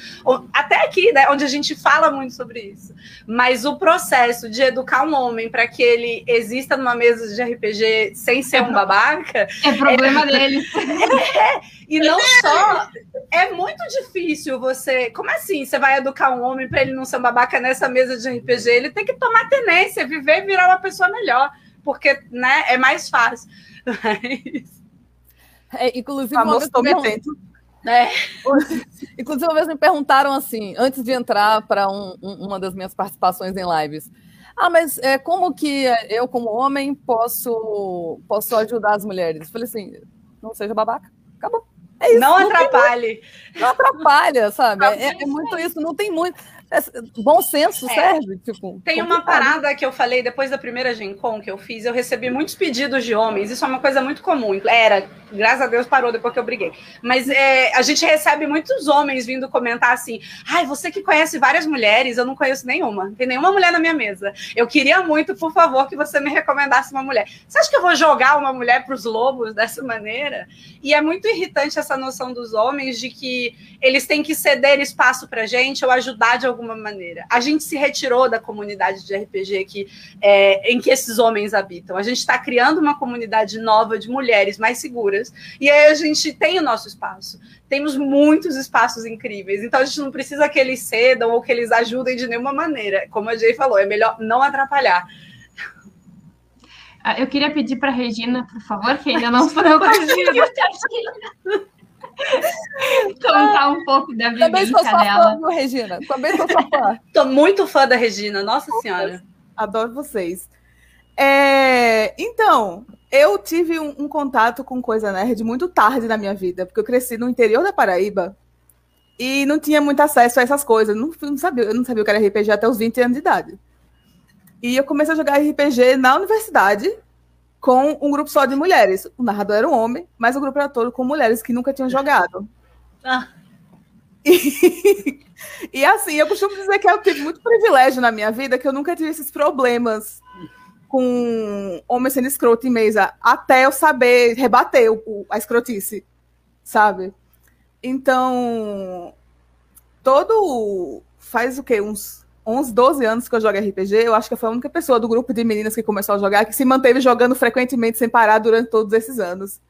até aqui, né, onde a gente fala muito sobre isso. Mas o processo de educar um homem para que ele exista numa mesa de RPG sem ser um babaca é problema é, dele. E não só é muito difícil você, como assim, você vai educar um homem para ele não ser um babaca nessa mesa de RPG, ele tem que tomar tenência, viver e virar uma pessoa melhor, porque né, é mais fácil. É, inclusive, uma vez, é. inclusive, uma vez me perguntaram assim, antes de entrar para um, um, uma das minhas participações em lives. Ah, mas é, como que eu, como homem, posso, posso ajudar as mulheres? Eu falei assim, não seja babaca. Acabou. É isso, não, não atrapalhe. não atrapalha, sabe? É, é, muito isso, não tem muito. É, bom senso é. serve. Tipo, Tem uma parada que eu falei depois da primeira Gencom que eu fiz, eu recebi muitos pedidos de homens, isso é uma coisa muito comum. Era, graças a Deus parou depois que eu briguei. Mas é, a gente recebe muitos homens vindo comentar assim: ai, você que conhece várias mulheres, eu não conheço nenhuma. Tem nenhuma mulher na minha mesa. Eu queria muito, por favor, que você me recomendasse uma mulher. Você acha que eu vou jogar uma mulher para os lobos dessa maneira? E é muito irritante essa noção dos homens de que eles têm que ceder espaço para gente ou ajudar de alguma alguma maneira. A gente se retirou da comunidade de RPG que, é, em que esses homens habitam. A gente está criando uma comunidade nova de mulheres mais seguras, e aí a gente tem o nosso espaço. Temos muitos espaços incríveis, então a gente não precisa que eles cedam ou que eles ajudem de nenhuma maneira. Como a Jay falou, é melhor não atrapalhar. Ah, eu queria pedir para Regina, por favor, que ainda não a Regina. Contar um pouco da vivência Também sou sua dela. Fã, Regina? Também sou sua fã. Tô muito fã da Regina, nossa senhora. Adoro vocês. É, então, eu tive um, um, contato com coisa nerd muito tarde na minha vida, porque eu cresci no interior da Paraíba e não tinha muito acesso a essas coisas. Não, não sabia, eu não sabia o que era RPG até os 20 anos de idade. E eu comecei a jogar RPG na universidade, com um grupo só de mulheres. O narrador era um homem, mas o grupo era todo com mulheres que nunca tinham jogado. Ah. E, e assim, eu costumo dizer que eu tive muito privilégio na minha vida, que eu nunca tive esses problemas com homem sendo escroto em mesa, até eu saber rebater o, a escrotice, sabe? Então, todo. Faz o quê? Uns 11, 12 anos que eu jogo RPG, eu acho que foi a única pessoa do grupo de meninas que começou a jogar que se manteve jogando frequentemente sem parar durante todos esses anos.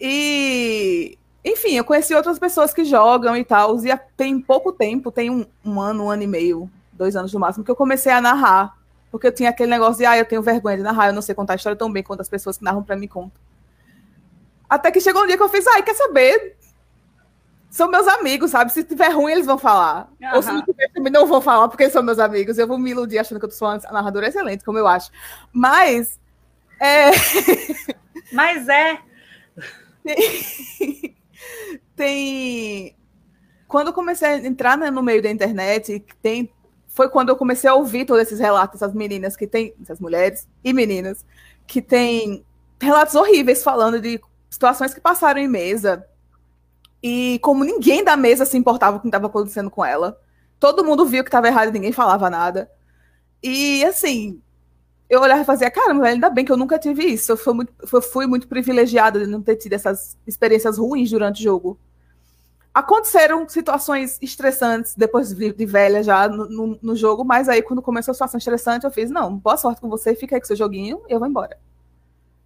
E, enfim, eu conheci outras pessoas que jogam e tal, e tem pouco tempo, tem um, um ano, um ano e meio, dois anos no máximo, que eu comecei a narrar. Porque eu tinha aquele negócio de, ah, eu tenho vergonha de narrar, eu não sei contar a história tão bem quanto as pessoas que narram para mim contam. Até que chegou um dia que eu fiz, ai, quer saber? São meus amigos, sabe? Se tiver ruim, eles vão falar. Uhum. Ou se não tiver, também não vou falar, porque são meus amigos. Eu vou me iludir achando que eu sou uma narradora excelente, como eu acho. Mas. É... Mas é. Tem... tem. Quando eu comecei a entrar né, no meio da internet, tem foi quando eu comecei a ouvir todos esses relatos, essas meninas que têm, essas mulheres e meninas, que têm relatos horríveis falando de situações que passaram em mesa. E como ninguém da mesa se importava com o que estava acontecendo com ela, todo mundo viu que estava errado e ninguém falava nada. E assim, eu olhava e fazia, cara, ainda bem que eu nunca tive isso. Eu fui muito, fui muito privilegiada de não ter tido essas experiências ruins durante o jogo aconteceram situações estressantes depois de, de velha já no, no, no, jogo, mas aí quando começou a situação estressante, eu fiz, não, boa sorte com você, fica aí com seu joguinho e eu vou embora.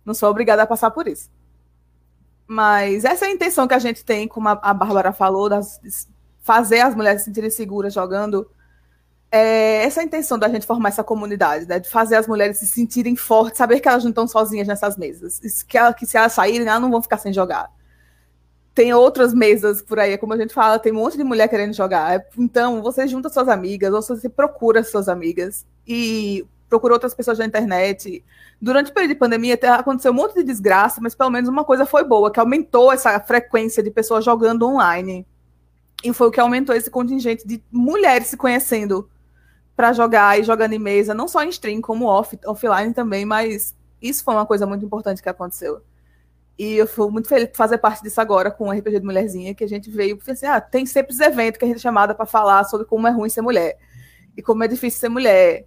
Não sou obrigada a passar por isso. Mas essa é a intenção que a gente tem, como a, a Bárbara falou, das, fazer as mulheres se sentirem seguras jogando. É essa é a intenção da gente formar essa comunidade, né? De fazer as mulheres se sentirem fortes, saber que elas não estão sozinhas nessas mesas. Que, ela, que se elas saírem, elas não vão ficar sem jogar tem outras mesas por aí, como a gente fala, tem um monte de mulher querendo jogar. Então, você junta suas amigas, ou você procura suas amigas e procura outras pessoas na internet. Durante o período de pandemia, aconteceu um monte de desgraça, mas pelo menos uma coisa foi boa, que aumentou essa frequência de pessoas jogando online. E foi o que aumentou esse contingente de mulheres se conhecendo para jogar e jogando em mesa, não só em stream, como off, offline também, mas isso foi uma coisa muito importante que aconteceu. E eu fui muito feliz de fazer parte disso agora com o RPG de Mulherzinha, que a gente veio assim, ah, tem sempre os eventos que a gente é chamada para falar sobre como é ruim ser mulher e como é difícil ser mulher.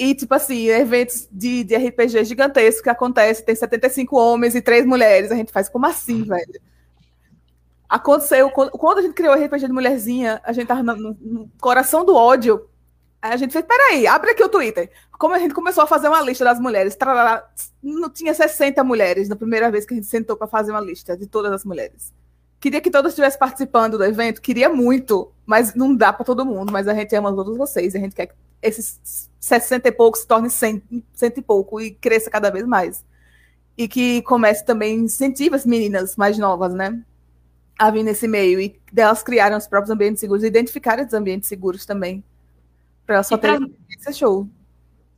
E, tipo assim, eventos de, de RPG gigantescos que acontecem, tem 75 homens e 3 mulheres. A gente faz, como assim, velho? Aconteceu, quando, quando a gente criou o RPG de Mulherzinha, a gente tava no, no coração do ódio Aí a gente fez, peraí, abre aqui o Twitter. Como a gente começou a fazer uma lista das mulheres, trará, não tinha 60 mulheres na primeira vez que a gente sentou para fazer uma lista de todas as mulheres. Queria que todas estivessem participando do evento, queria muito, mas não dá para todo mundo. Mas a gente ama todos vocês, a gente quer que esses 60 e poucos se tornem 100, 100 e pouco e cresça cada vez mais. E que comece também, incentive as meninas mais novas, né? A vir nesse meio e delas criarem os próprios ambientes seguros, identificarem os ambientes seguros também para só ter esse show.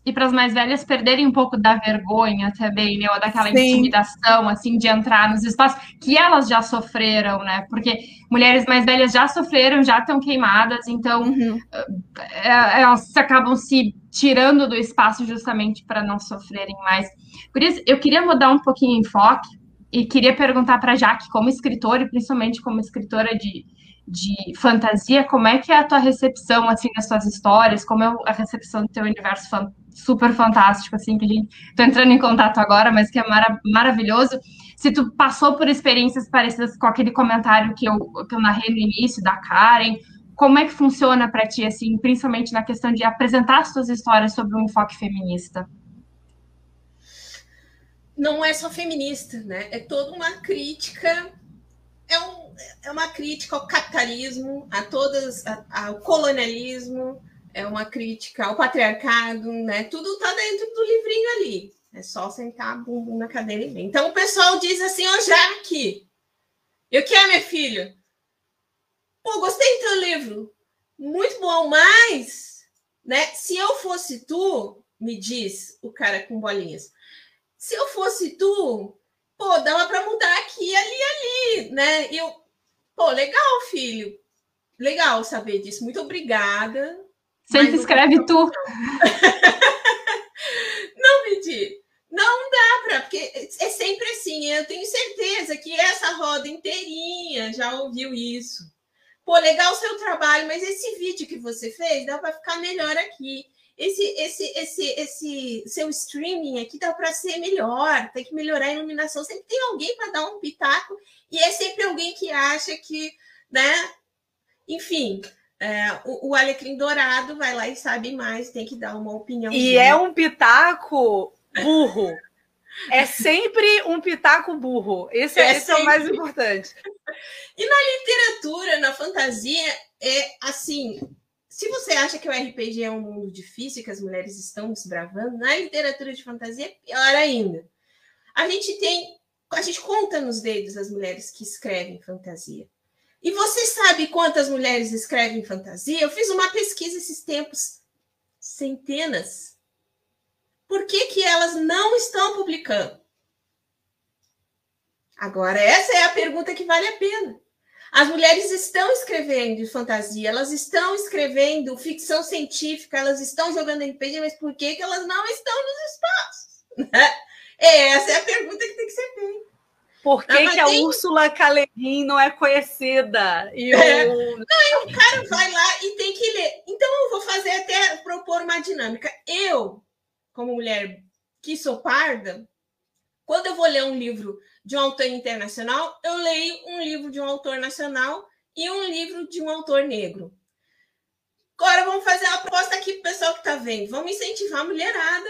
E para as mais velhas perderem um pouco da vergonha também, né? Ou daquela Sim. intimidação, assim, de entrar nos espaços que elas já sofreram, né? Porque mulheres mais velhas já sofreram, já estão queimadas, então uhum. Eh, elas acabam se tirando do espaço justamente para não sofrerem mais. Por isso, eu queria mudar um pouquinho o enfoque e queria perguntar para a Jaque, como escritora, e principalmente como escritora de, de fantasia, como é que é a tua recepção, assim, das suas histórias, como é a recepção do teu universo fan super fantástico, assim, que a gente tô entrando em contato agora, mas que é mara maravilhoso. Se tu passou por experiências parecidas com aquele comentário que eu, que eu narrei no início, da Karen, como é que funciona para ti, assim, principalmente na questão de apresentar as tuas histórias sobre um enfoque feminista? Não é só feminista, né? É toda uma crítica, é um é uma crítica ao capitalismo, a todas, a, ao colonialismo, é uma crítica ao patriarcado, né? Tudo está dentro do livrinho ali. É só sentar a bumbum na cadeira e ver. Então o pessoal diz assim, ó, oh, Jaque, eu quero, meu filho. Pô, gostei do teu livro. Muito bom, mas, né? Se eu fosse tu, me diz o cara com bolinhas. Se eu fosse tu, pô, dava para mudar aqui, ali, ali, né? Eu, Pô, legal, filho. Legal saber disso. Muito obrigada. Sempre escreve tu. Não, Midi. Não dá para, porque é sempre assim. Eu tenho certeza que essa roda inteirinha já ouviu isso. Pô, legal o seu trabalho, mas esse vídeo que você fez dá para ficar melhor aqui. Esse, esse, esse, esse seu streaming aqui dá para ser melhor, tem que melhorar a iluminação. Sempre tem alguém para dar um pitaco e é sempre alguém que acha que, né? Enfim, é, o, o, Alecrim Dourado vai lá e sabe mais, tem que dar uma opinião. E é um pitaco burro. É sempre um pitaco burro. Esse é, esse é o mais importante. E na literatura, na fantasia, é assim: se você acha que o RPG é um mundo difícil, que as mulheres estão desbravando, na literatura de fantasia é pior ainda. A gente tem, a gente conta nos dedos as mulheres que escrevem fantasia. E você sabe quantas mulheres escrevem fantasia? Eu fiz uma pesquisa esses tempos, centenas. Por que, que elas não estão publicando? Agora, essa é a pergunta que vale a pena. As mulheres estão escrevendo fantasia, elas estão escrevendo ficção científica, elas estão jogando RPG, mas por que, que elas não estão nos espaços? É, essa é a pergunta que tem que ser feita. Por que, que a tem... Úrsula Caleguin não é conhecida? E é. o... Não, o cara vai lá e tem que ler. Então, eu vou fazer até propor uma dinâmica. Eu, como mulher que sou parda, quando eu vou ler um livro de um autor internacional, eu leio um livro de um autor nacional e um livro de um autor negro. Agora vamos fazer uma proposta aqui para o pessoal que está vendo. Vamos incentivar a mulherada.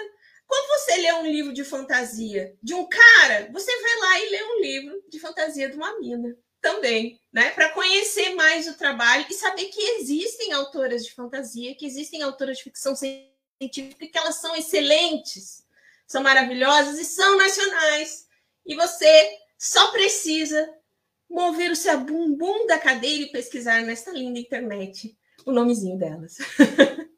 Quando você lê um livro de fantasia de um cara, você vai lá e lê um livro de fantasia de uma mina também, né? Para conhecer mais o trabalho e saber que existem autoras de fantasia, que existem autoras de ficção científica, que elas são excelentes, são maravilhosas e são nacionais. E você só precisa mover o seu bumbum da cadeira e pesquisar nesta linda internet o nomezinho delas.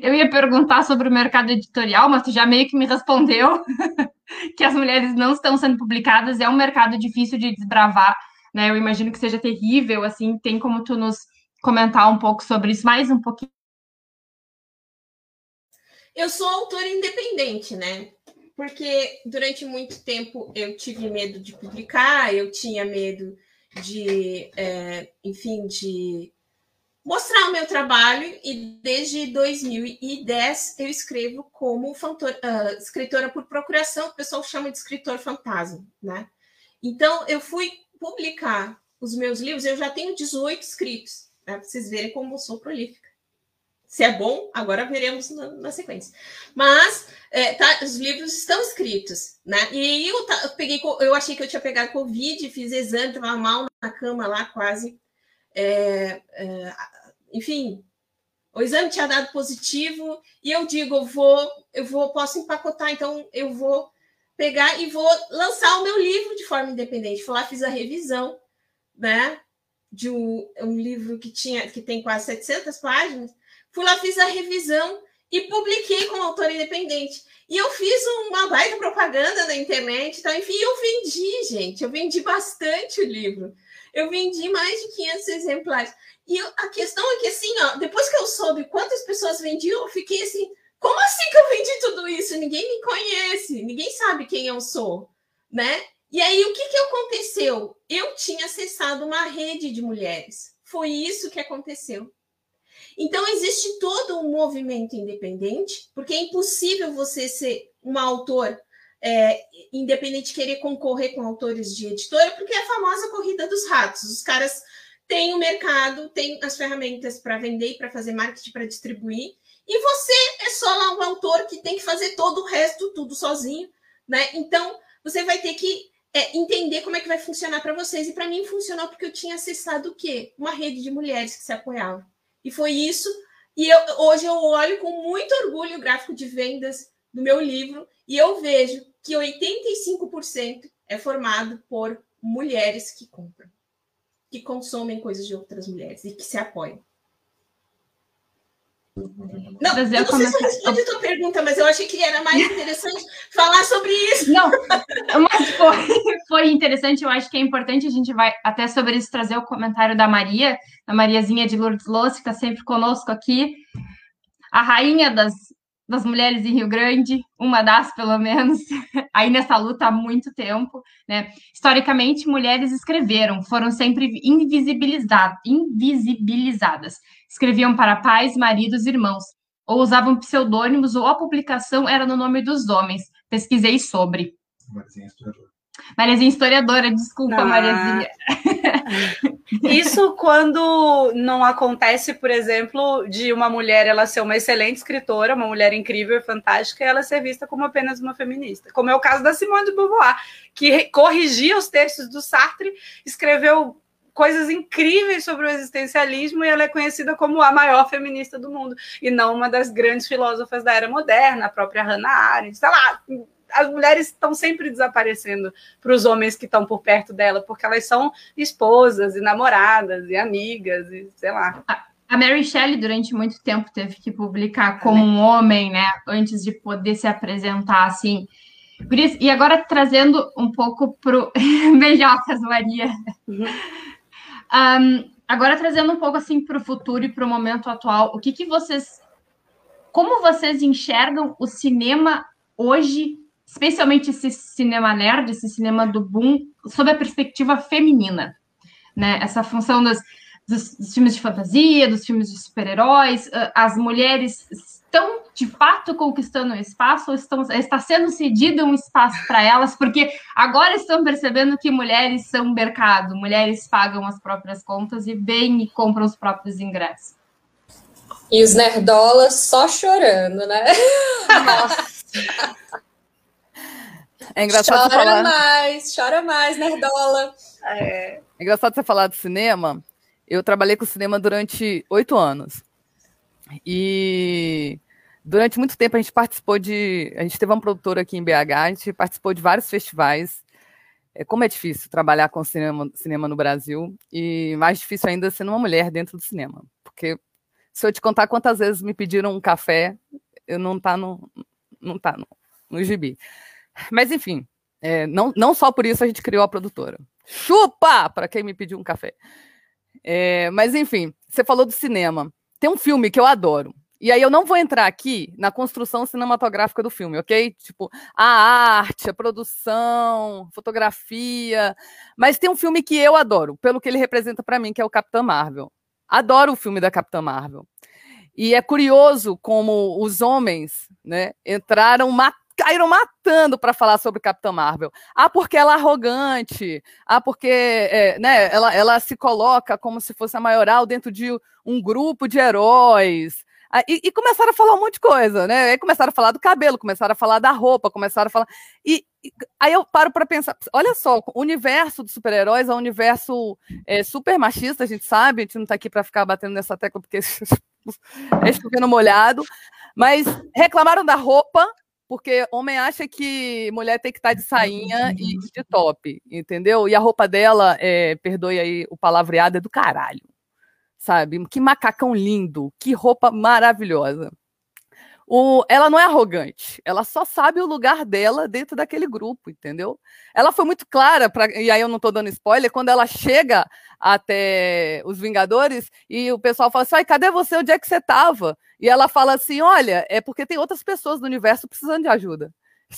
Eu ia perguntar sobre o mercado editorial, mas tu já meio que me respondeu que as mulheres não estão sendo publicadas, é um mercado difícil de desbravar, né? Eu imagino que seja terrível, assim, tem como tu nos comentar um pouco sobre isso, mais um pouquinho? Eu sou autora independente, né? porque durante muito tempo eu tive medo de publicar, eu tinha medo de, é, enfim, de mostrar o meu trabalho e desde 2010 eu escrevo como fantor, uh, escritora por procuração, o pessoal chama de escritor fantasma, né? Então eu fui publicar os meus livros, eu já tenho 18 escritos, né? Vocês verem como eu sou prolífica. Se é bom, agora veremos na, na sequência. Mas é, tá, os livros estão escritos, né? E eu, eu, peguei, eu achei que eu tinha pegado Covid, fiz exame, estava mal na cama lá, quase. É, é, enfim, o exame tinha dado positivo, e eu digo, eu vou, eu vou, posso empacotar, então eu vou pegar e vou lançar o meu livro de forma independente. Fui lá, fiz a revisão, né? De um, um livro que tinha, que tem quase 700 páginas Fui lá, fiz a revisão e publiquei como autor independente. E eu fiz uma baita propaganda na internet, então, enfim, eu vendi, gente, eu vendi bastante o livro. Eu vendi mais de 500 exemplares. E eu, a questão é que, assim, ó, depois que eu soube quantas pessoas vendiam, eu fiquei assim, como assim que eu vendi tudo isso? Ninguém me conhece, ninguém sabe quem eu sou, né? E aí, o que, que aconteceu? Eu tinha acessado uma rede de mulheres. Foi isso que aconteceu. Então, existe todo um movimento independente, porque é impossível você ser um autor é, independente querer concorrer com autores de editora, porque é a famosa corrida dos ratos. Os caras têm o mercado, têm as ferramentas para vender para fazer marketing, para distribuir, e você é só lá o autor que tem que fazer todo o resto, tudo sozinho, né? Então, você vai ter que é, entender como é que vai funcionar para vocês. E para mim funcionou porque eu tinha acessado o quê? Uma rede de mulheres que se apoiavam. E foi isso. E eu, hoje eu olho com muito orgulho o gráfico de vendas do meu livro e eu vejo que 85% é formado por mulheres que compram, que consomem coisas de outras mulheres e que se apoiam. Não, eu não sei se eu respondi a tua pergunta, mas eu achei que era mais interessante falar sobre isso. Não, mas foi, foi interessante, eu acho que é importante, a gente vai até sobre isso trazer o comentário da Maria, a Mariazinha de Lourdes Loss, que está sempre conosco aqui, a rainha das das mulheres em Rio Grande, uma das pelo menos, aí nessa luta há muito tempo, né? Historicamente, mulheres escreveram, foram sempre invisibilizadas, invisibilizadas. Escreviam para pais, maridos, irmãos, ou usavam pseudônimos, ou a publicação era no nome dos homens. Pesquisei sobre. Historiadora. Mariazinha historiadora, desculpa, ah. Mariazinha. Isso quando não acontece, por exemplo, de uma mulher ela ser uma excelente escritora, uma mulher incrível e fantástica, e ela ser vista como apenas uma feminista. Como é o caso da Simone de Beauvoir, que corrigia os textos do Sartre, escreveu coisas incríveis sobre o existencialismo e ela é conhecida como a maior feminista do mundo e não uma das grandes filósofas da era moderna, a própria Hannah Arendt, sei lá, as mulheres estão sempre desaparecendo para os homens que estão por perto dela, porque elas são esposas e namoradas e amigas e sei lá. A Mary Shelley, durante muito tempo, teve que publicar como um homem, né? Antes de poder se apresentar assim. E agora trazendo um pouco para o. Beijocas, Maria. Uhum. Um, agora trazendo um pouco assim para o futuro e para o momento atual, o que, que vocês. Como vocês enxergam o cinema hoje especialmente esse cinema nerd, esse cinema do boom, sob a perspectiva feminina, né? Essa função das, dos, dos filmes de fantasia, dos filmes de super-heróis, as mulheres estão de fato conquistando um espaço ou estão, está sendo cedido um espaço para elas, porque agora estão percebendo que mulheres são mercado, mulheres pagam as próprias contas e bem e compram os próprios ingressos. E os nerdolas só chorando, né? Nossa. É engraçado chora você falar... mais, chora mais, nerdola. É... é engraçado você falar de cinema. Eu trabalhei com cinema durante oito anos. E durante muito tempo a gente participou de. A gente teve uma produtora aqui em BH, a gente participou de vários festivais. É, como é difícil trabalhar com cinema, cinema no Brasil, e mais difícil ainda sendo uma mulher dentro do cinema. Porque se eu te contar quantas vezes me pediram um café, eu não tá no, não tá no, no gibi. Mas, enfim, é, não, não só por isso a gente criou a produtora. Chupa! Para quem me pediu um café. É, mas, enfim, você falou do cinema. Tem um filme que eu adoro. E aí eu não vou entrar aqui na construção cinematográfica do filme, ok? Tipo, a arte, a produção, fotografia. Mas tem um filme que eu adoro, pelo que ele representa para mim, que é o Capitã Marvel. Adoro o filme da Capitã Marvel. E é curioso como os homens né, entraram matando caíram matando para falar sobre Capitã Marvel. Ah, porque ela é arrogante. Ah, porque é, né, ela, ela se coloca como se fosse a maioral dentro de um grupo de heróis. Ah, e, e, começaram a falar um monte de coisa, né? Aí começaram a falar do cabelo, começaram a falar da roupa, começaram a falar. E, e aí eu paro para pensar: olha só, o universo dos super-heróis é um universo é, super machista, a gente sabe, a gente não está aqui para ficar batendo nessa tecla porque é chovendo molhado. Mas reclamaram da roupa, porque homem acha que mulher tem que estar de sainha e de top, entendeu? E a roupa dela, é, perdoe aí o palavreado, é do caralho, sabe? Que macacão lindo, que roupa maravilhosa. O, ela não é arrogante, ela só sabe o lugar dela dentro daquele grupo, entendeu? Ela foi muito clara, pra, e aí eu não estou dando spoiler, quando ela chega até os Vingadores e o pessoal fala assim: cadê você? Onde é que você estava? E ela fala assim: olha, é porque tem outras pessoas do universo precisando de ajuda.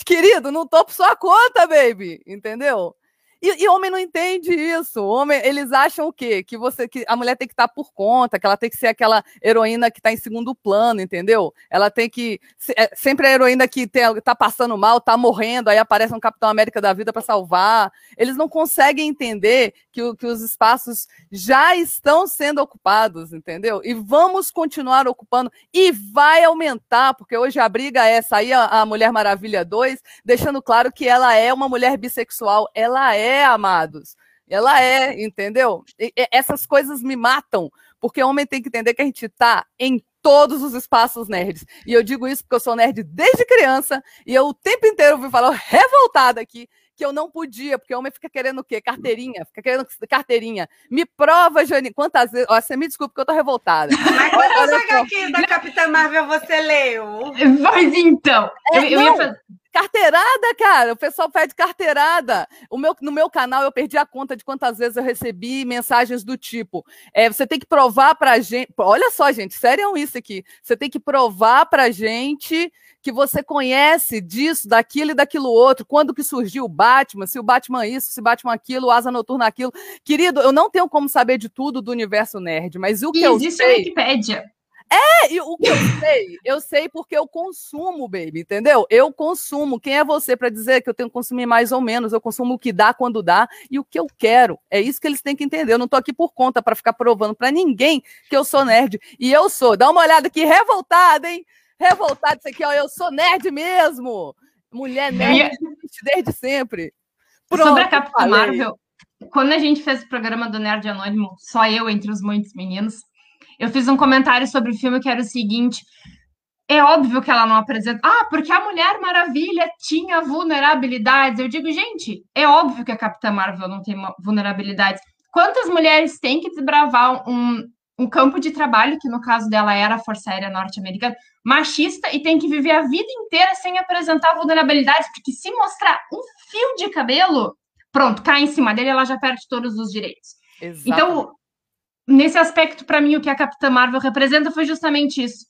Querido, não tô por sua conta, baby, entendeu? E, e, homem não entende isso. Homem, eles acham o quê? Que você, que a mulher tem que estar tá por conta, que ela tem que ser aquela heroína que está em segundo plano, entendeu? Ela tem que é, sempre a heroína que está passando mal, está morrendo, aí aparece um Capitão América da vida para salvar. Eles não conseguem entender que, que os espaços já estão sendo ocupados, entendeu? E vamos continuar ocupando e vai aumentar, porque hoje a briga é sair a, a Mulher Maravilha 2, deixando claro que ela é uma mulher bissexual, ela é é, amados. Ela é, entendeu? E, e, essas coisas me matam, porque homem tem que entender que a gente está em todos os espaços nerds. E eu digo isso porque eu sou nerd desde criança e eu o tempo inteiro fui falar revoltada aqui que eu não podia, porque o homem fica querendo o quê? Carteirinha, fica querendo carteirinha. Me prova, Jane, quantas vezes. Ó, você me desculpa que eu tô revoltada. Mas quantas HQs da Capitã Marvel você leu? Mas então, é, eu, eu ia fazer. Carteirada, cara. O pessoal pede carteirada. O meu, no meu canal eu perdi a conta de quantas vezes eu recebi mensagens do tipo: é, você tem que provar pra gente. Olha só, gente, sério isso aqui. Você tem que provar pra gente que você conhece disso, daquilo e daquilo outro. Quando que surgiu o Batman? Se o Batman isso, se o Batman aquilo, o Asa Noturna aquilo. Querido, eu não tenho como saber de tudo do universo nerd, mas o que e eu existe sei... a Wikipédia. É, e o que eu sei, eu sei porque eu consumo, baby, entendeu? Eu consumo. Quem é você para dizer que eu tenho que consumir mais ou menos? Eu consumo o que dá quando dá e o que eu quero. É isso que eles têm que entender. Eu não tô aqui por conta para ficar provando para ninguém que eu sou nerd. E eu sou. Dá uma olhada aqui, revoltada, hein? Revoltada isso aqui, ó. Eu sou nerd mesmo. Mulher nerd desde sempre. Pronto, Sobre a Capitã Marvel, quando a gente fez o programa do Nerd Anônimo, só eu entre os muitos meninos, eu fiz um comentário sobre o filme que era o seguinte: é óbvio que ela não apresenta. Ah, porque a Mulher Maravilha tinha vulnerabilidades. Eu digo, gente, é óbvio que a Capitã Marvel não tem vulnerabilidades. Quantas mulheres têm que desbravar um, um campo de trabalho, que no caso dela era a Força Aérea Norte-Americana, machista, e tem que viver a vida inteira sem apresentar vulnerabilidades, porque se mostrar um fio de cabelo, pronto, cai em cima dele, ela já perde todos os direitos. Exato. Então, nesse aspecto, para mim, o que a Capitã Marvel representa foi justamente isso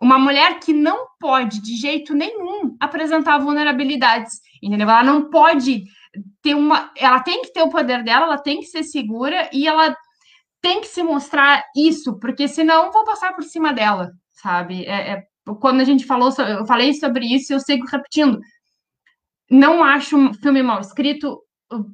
uma mulher que não pode, de jeito nenhum, apresentar vulnerabilidades, entendeu? Ela não pode ter uma. Ela tem que ter o poder dela, ela tem que ser segura e ela tem que se mostrar isso, porque senão vou passar por cima dela, sabe? É, é, quando a gente falou, eu falei sobre isso, eu sigo repetindo. Não acho um filme mal escrito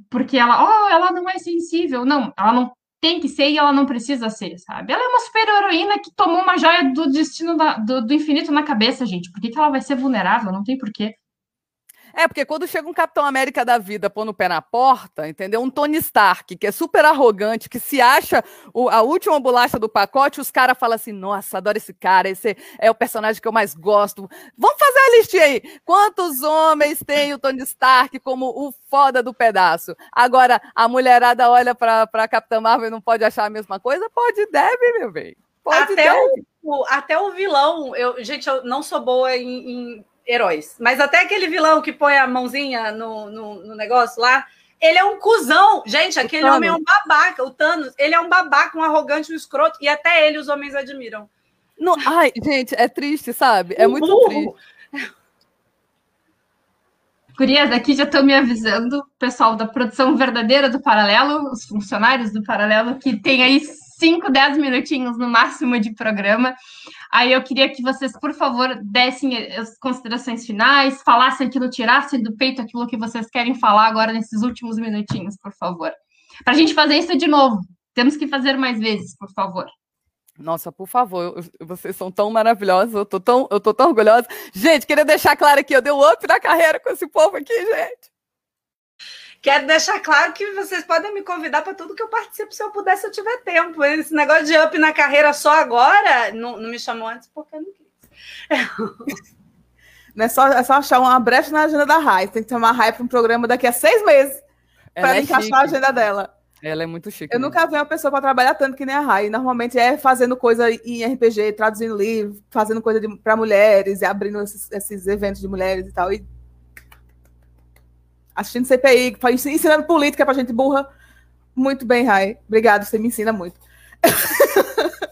porque ela, oh, ela não é sensível. Não, ela não tem que ser e ela não precisa ser, sabe? Ela é uma super heroína que tomou uma joia do destino da, do, do, infinito na cabeça, gente. Por que, que ela vai ser vulnerável? Não tem porquê. É, porque quando chega um Capitão América da vida pondo o pé na porta, entendeu? Um Tony Stark, que é super arrogante, que se acha o, a última bolacha do pacote, os caras falam assim: nossa, adoro esse cara, esse é o personagem que eu mais gosto. Vamos fazer a listinha aí. Quantos homens tem o Tony Stark como o foda do pedaço? Agora, a mulherada olha pra, pra Capitã Marvel e não pode achar a mesma coisa? Pode, deve, meu bem. Pode, até, deve. O, até o vilão, eu, gente, eu não sou boa em, em heróis. Mas até aquele vilão que põe a mãozinha no, no, no negócio lá, ele é um cuzão. Gente, aquele homem é um babaca. O Thanos, ele é um babaca, um arrogante, um escroto. E até ele os homens admiram. Não, ai, gente, é triste, sabe? É muito triste. Gurias, aqui já estão me avisando, pessoal da produção verdadeira do Paralelo, os funcionários do Paralelo, que tem aí 5, 10 minutinhos no máximo de programa. Aí eu queria que vocês, por favor, dessem as considerações finais, falassem aquilo, tirassem do peito aquilo que vocês querem falar agora nesses últimos minutinhos, por favor. Para a gente fazer isso de novo. Temos que fazer mais vezes, por favor. Nossa, por favor, vocês são tão maravilhosos, eu tô tão, eu tô tão orgulhosa. Gente, queria deixar claro aqui, eu dei um up na carreira com esse povo aqui, gente. Quero deixar claro que vocês podem me convidar para tudo que eu participo se eu puder, se eu tiver tempo. Esse negócio de up na carreira só agora, não, não me chamou antes porque eu não quis. Não é só, é só achar uma brecha na agenda da Rai. Tem que chamar a Rai para um programa daqui a seis meses para é encaixar chique. a agenda dela. Ela é muito chique. Eu nunca vi uma pessoa para trabalhar tanto que nem a Rai. Normalmente é fazendo coisa em RPG, traduzindo livro, fazendo coisa para mulheres e abrindo esses, esses, eventos de mulheres e tal. E assistindo CPI, ensinando política pra gente burra. Muito bem, Rai. Obrigado, você me ensina muito.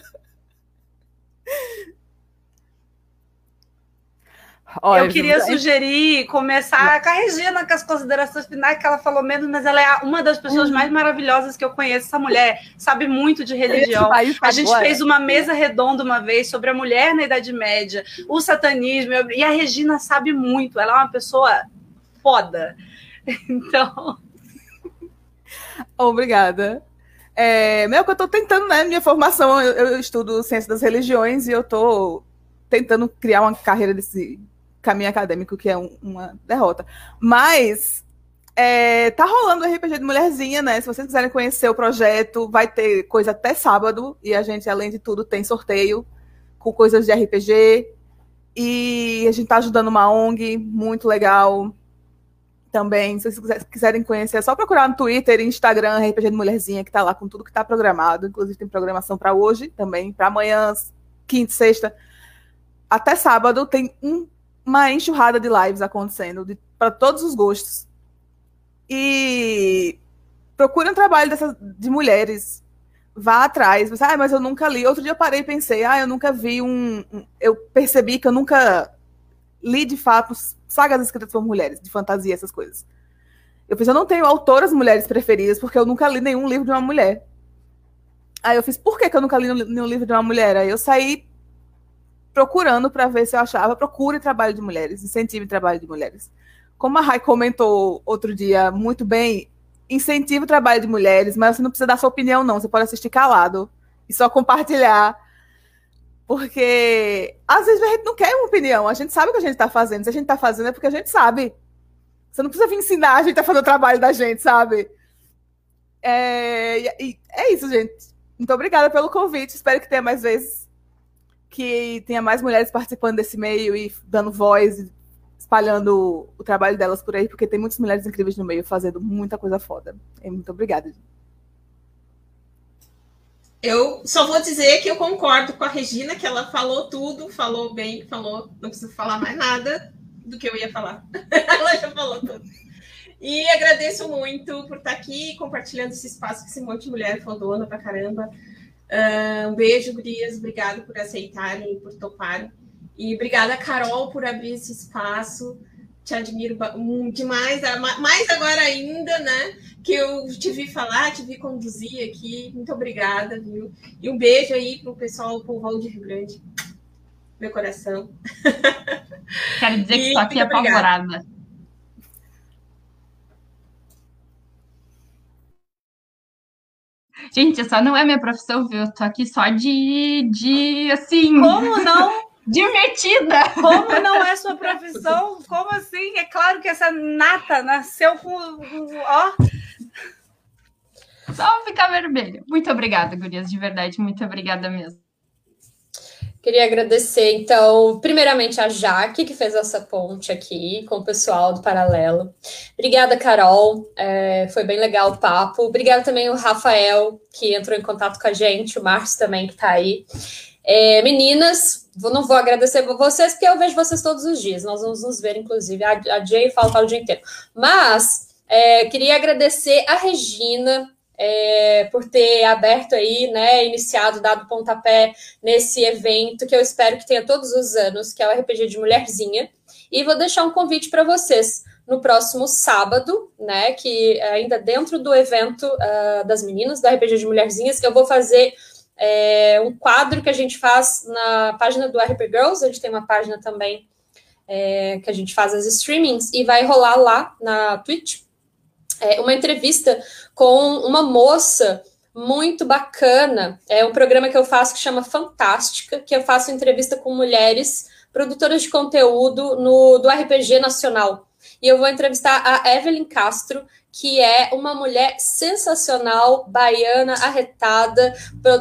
Olha, eu queria sugerir começar com a Regina com as considerações finais, que ela falou menos, mas ela é uma das pessoas uhum. mais maravilhosas que eu conheço. Essa mulher sabe muito de religião. A gente fez uma mesa redonda uma vez sobre a mulher na Idade Média, o satanismo, e a Regina sabe muito. Ela é uma pessoa foda. Então. Obrigada. É, meu, que eu estou tentando, né? Minha formação, eu, eu, estudo ciência das religiões e eu estou tentando criar uma carreira desse caminho acadêmico que é um, uma derrota. Mas é, tá rolando o RPG de Mulherzinha, né? Se vocês quiserem conhecer o projeto, vai ter coisa até sábado. E a gente, além de tudo, tem sorteio com coisas de RPG. E a gente tá ajudando uma ONG muito legal também, se vocês quiserem conhecer, é só procurar no Twitter e Instagram RPG de Mulherzinha, que tá lá com tudo que tá programado. Inclusive tem programação para hoje também, para amanhã, quinta, sexta, até sábado tem um, uma enxurrada de lives acontecendo para todos os gostos. E procure um trabalho dessas, de mulheres. Vá atrás. Você, ah, mas eu nunca li. Outro dia eu parei e pensei, ah, eu nunca vi um eu percebi que eu nunca li de fato sagas escritas por mulheres, de fantasia, essas coisas. Eu fiz, eu não tenho autoras mulheres preferidas, porque eu nunca li nenhum livro de uma mulher. Aí eu fiz, por que, que eu nunca li nenhum livro de uma mulher? Aí eu saí procurando para ver se eu achava, procure trabalho de mulheres, incentive trabalho de mulheres. Como a Rai comentou outro dia muito bem, incentive o trabalho de mulheres, mas você não precisa dar sua opinião, não. Você pode assistir calado e só compartilhar porque às vezes a gente não quer uma opinião, a gente sabe o que a gente está fazendo. Se a gente está fazendo é porque a gente sabe. Você não precisa vir ensinar a gente a fazer o trabalho da gente, sabe? É, é isso, gente. Muito obrigada pelo convite. Espero que tenha mais vezes. Que tenha mais mulheres participando desse meio e dando voz, espalhando o trabalho delas por aí, porque tem muitas mulheres incríveis no meio fazendo muita coisa foda. Muito obrigada. Eu só vou dizer que eu concordo com a Regina, que ela falou tudo, falou bem, falou, não preciso falar mais nada do que eu ia falar. ela já falou tudo. E agradeço muito por estar aqui compartilhando esse espaço com esse monte de mulher fodona pra caramba. Uh, um beijo, Gurias. Obrado por aceitarem, por toparem. E obrigada, Carol, por abrir esse espaço. Te admiro demais, mais agora ainda, né? Que eu te vi falar, te vi conduzir aqui. Muito obrigada, viu? E um beijo aí pro pessoal do Povão de Rio Grande. Meu coração. Quero dizer que estou aqui apavorada. Gente, essa não é minha profissão, viu? Eu tô aqui só de, de assim. Como não? Divertida! Como não é sua profissão? Como assim? É claro que essa nata nasceu com. Ó. Só ficar vermelho. Muito obrigada, Gurias, de verdade. Muito obrigada mesmo. Queria agradecer, então, primeiramente a Jaque, que fez essa ponte aqui com o pessoal do Paralelo. Obrigada, Carol. É, foi bem legal o papo. Obrigada também o Rafael, que entrou em contato com a gente, o Márcio também, que está aí. É, meninas, não vou agradecer vocês, porque eu vejo vocês todos os dias. Nós vamos nos ver, inclusive. A, a Jay fala o dia inteiro. Mas é, queria agradecer a Regina, é, por ter aberto aí, né, iniciado, dado pontapé nesse evento que eu espero que tenha todos os anos, que é o RPG de Mulherzinha. E vou deixar um convite para vocês no próximo sábado, né, que ainda dentro do evento uh, das meninas do RPG de Mulherzinhas, eu vou fazer é, um quadro que a gente faz na página do RP Girls, a gente tem uma página também é, que a gente faz as streamings, e vai rolar lá na Twitch é, uma entrevista com uma moça muito bacana. É um programa que eu faço que chama Fantástica, que eu faço entrevista com mulheres produtoras de conteúdo no, do RPG Nacional. E eu vou entrevistar a Evelyn Castro, que é uma mulher sensacional, baiana, arretada,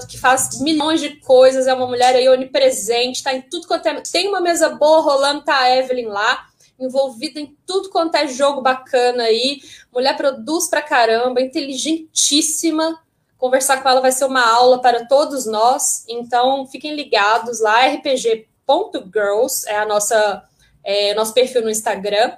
que faz milhões de coisas, é uma mulher aí onipresente, está em tudo quanto é. Tem uma mesa boa rolando, tá a Evelyn lá envolvida em tudo quanto é jogo bacana aí. Mulher produz pra caramba, inteligentíssima. Conversar com ela vai ser uma aula para todos nós. Então, fiquem ligados lá, rpg.girls é a nossa é, nosso perfil no Instagram.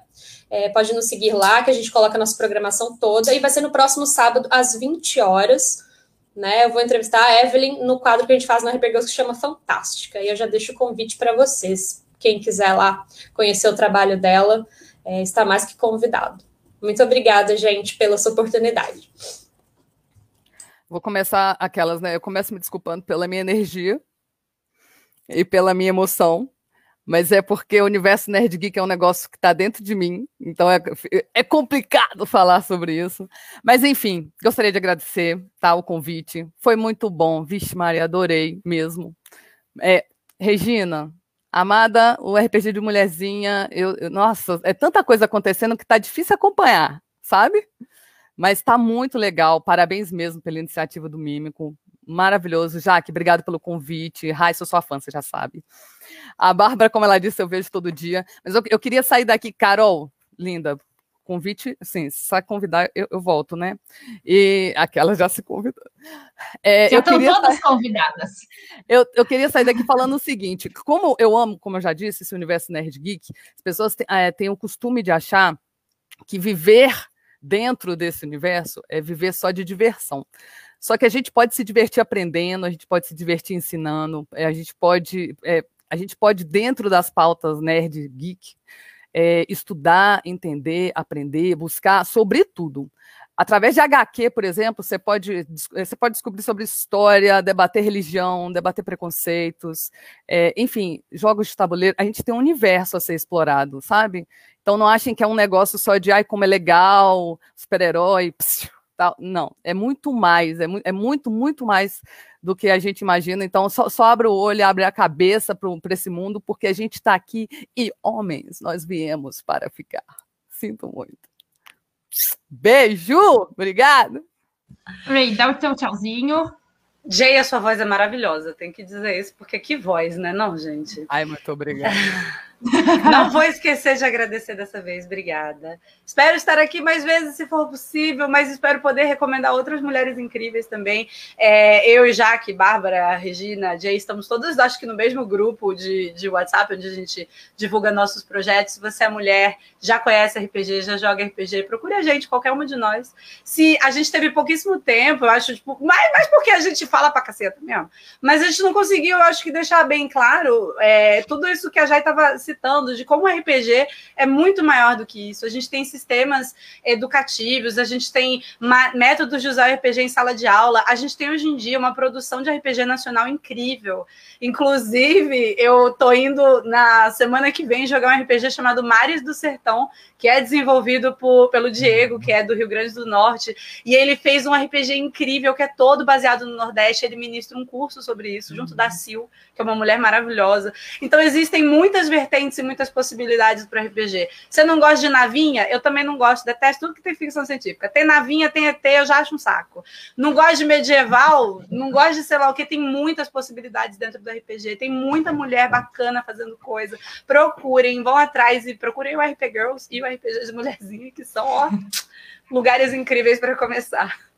É, pode nos seguir lá, que a gente coloca a nossa programação toda. E vai ser no próximo sábado, às 20 horas. Né, eu vou entrevistar a Evelyn no quadro que a gente faz no RPG que chama Fantástica. E eu já deixo o convite para vocês quem quiser lá conhecer o trabalho dela, é, está mais que convidado. Muito obrigada, gente, pela sua oportunidade. Vou começar aquelas, né? Eu começo me desculpando pela minha energia e pela minha emoção, mas é porque o universo Nerd Geek é um negócio que está dentro de mim, então é, é complicado falar sobre isso. Mas, enfim, gostaria de agradecer tá, o convite. Foi muito bom. Vixe, Maria, adorei mesmo. É, Regina, Amada, o RPG de mulherzinha, eu, eu, nossa, é tanta coisa acontecendo que tá difícil acompanhar, sabe? Mas tá muito legal. Parabéns mesmo pela iniciativa do Mímico. Maravilhoso. Jaque, obrigado pelo convite. Rai, sou sua fã, você já sabe. A Bárbara, como ela disse, eu vejo todo dia. Mas eu, eu queria sair daqui, Carol, linda, convite, assim, se convidar, eu, eu, volto, né? E aquela já se convidou. É, já eu queria todas convidadas. Eu, eu queria sair daqui falando o seguinte: como eu amo, como eu já disse, esse universo nerd geek, as pessoas têm, é, têm o costume de achar que viver dentro desse universo é viver só de diversão. Só que a gente pode se divertir aprendendo, a gente pode se divertir ensinando, é, a gente pode, é, a gente pode dentro das pautas nerd geek é, estudar, entender, aprender, buscar, sobretudo. Através de HQ, por exemplo, você pode, você pode descobrir sobre história, debater religião, debater preconceitos, é, enfim, jogos de tabuleiro. A gente tem um universo a ser explorado, sabe? Então não achem que é um negócio só de ai, como é legal, super-herói. Não, é muito mais, é, mu é muito, muito mais do que a gente imagina. Então, só, só abre o olho, abre a cabeça para esse mundo, porque a gente está aqui e, homens, nós viemos para ficar. Sinto muito. Beijo! Obrigada! Ray, dá o teu tchauzinho. Jay, a sua voz é maravilhosa, tem que dizer isso, porque que voz, né, não, gente? Ai, muito obrigada. Não vou esquecer de agradecer dessa vez, obrigada. Espero estar aqui mais vezes, se for possível, mas espero poder recomendar outras mulheres incríveis também. É, eu e Jaque, Bárbara, Regina, Jay, estamos todas, acho que no mesmo grupo de, de WhatsApp, onde a gente divulga nossos projetos. Se você é mulher, já conhece RPG, já joga RPG, procure a gente, qualquer uma de nós. Se a gente teve pouquíssimo tempo, eu acho, tipo, mais, mais porque a gente fala pra caceta mesmo, mas a gente não conseguiu, eu acho que deixar bem claro é, tudo isso que a Jai estava citando, de como o RPG é muito maior do que isso. A gente tem sistemas educativos, a gente tem métodos de usar RPG em sala de aula, a gente tem hoje em dia uma produção de RPG nacional incrível. Inclusive, eu tô indo na semana que vem jogar um RPG chamado Mares do Sertão, que é desenvolvido por, pelo Diego, que é do Rio Grande do Norte, e ele fez um RPG incrível que é todo baseado no Nordeste. Ele ministra um curso sobre isso, junto da Sil, que é uma mulher maravilhosa. Então, existem muitas vertentes e muitas possibilidades para RPG. Você não gosta de navinha? Eu também não gosto, detesto tudo que tem ficção científica. Tem navinha, tem ET, eu já acho um saco. Não gosto de medieval, não gosto de sei lá o que, tem muitas possibilidades dentro do RPG. Tem muita mulher bacana fazendo coisa. Procurem, vão atrás e procurem o RP Girls e o RPG de Mulherzinha, que são ó, lugares incríveis para começar.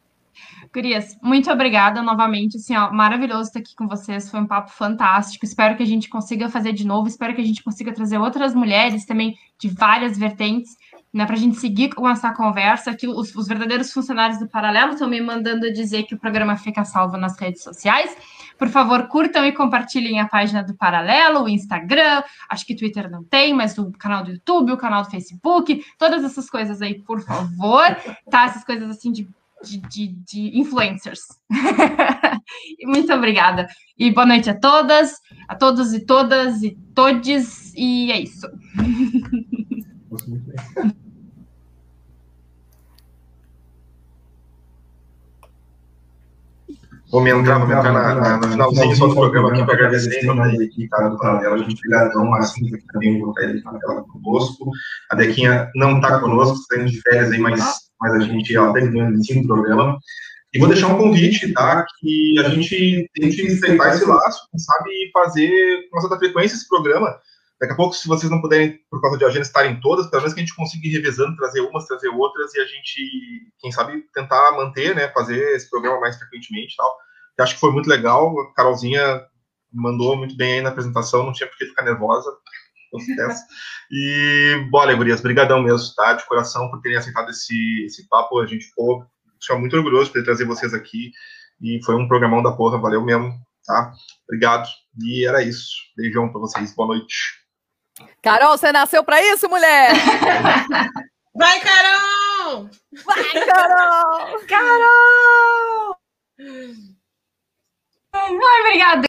Gurias, muito obrigada novamente, assim, ó, maravilhoso estar aqui com vocês, foi um papo fantástico, espero que a gente consiga fazer de novo, espero que a gente consiga trazer outras mulheres também de várias vertentes, né, para a gente seguir com essa conversa, que os, os verdadeiros funcionários do Paralelo estão me mandando dizer que o programa fica salvo nas redes sociais, por favor, curtam e compartilhem a página do Paralelo, o Instagram, acho que Twitter não tem, mas o canal do YouTube, o canal do Facebook, todas essas coisas aí, por favor, tá? Essas coisas assim de, de, de, de influencers. Muito obrigada. E boa noite a todas, a todos e todas e todes, e é isso. Vou me entrar, vou me entrar na, na, no finalzinho só do programa aqui para agradecer em nome da equipe tá, do Paralelo. A gente obrigadão, a Cintia que também colocar ele na tela conosco. A Dequinha não está conosco, está indo de férias aí, mas, mas a gente está terminando o programa. E vou deixar um convite, tá? Que a gente tente estreitar esse laço, quem sabe fazer com uma certa frequência esse programa Daqui a pouco, se vocês não puderem, por causa de agenda, estarem todas, pelo menos que a gente consiga ir revezando, trazer umas, trazer outras, e a gente, quem sabe, tentar manter, né, fazer esse programa mais frequentemente e tal. Eu acho que foi muito legal, a Carolzinha mandou muito bem aí na apresentação, não tinha por que ficar nervosa. e, bola, gurias, brigadão mesmo, tá, de coração, por terem aceitado esse, esse papo, a gente ficou muito orgulhoso de poder trazer vocês aqui, e foi um programão da porra, valeu mesmo, tá? Obrigado, e era isso. Beijão pra vocês, boa noite. Carol, você nasceu para isso, mulher? Vai, Carol! Vai, Carol! Carol! Ai, obrigada.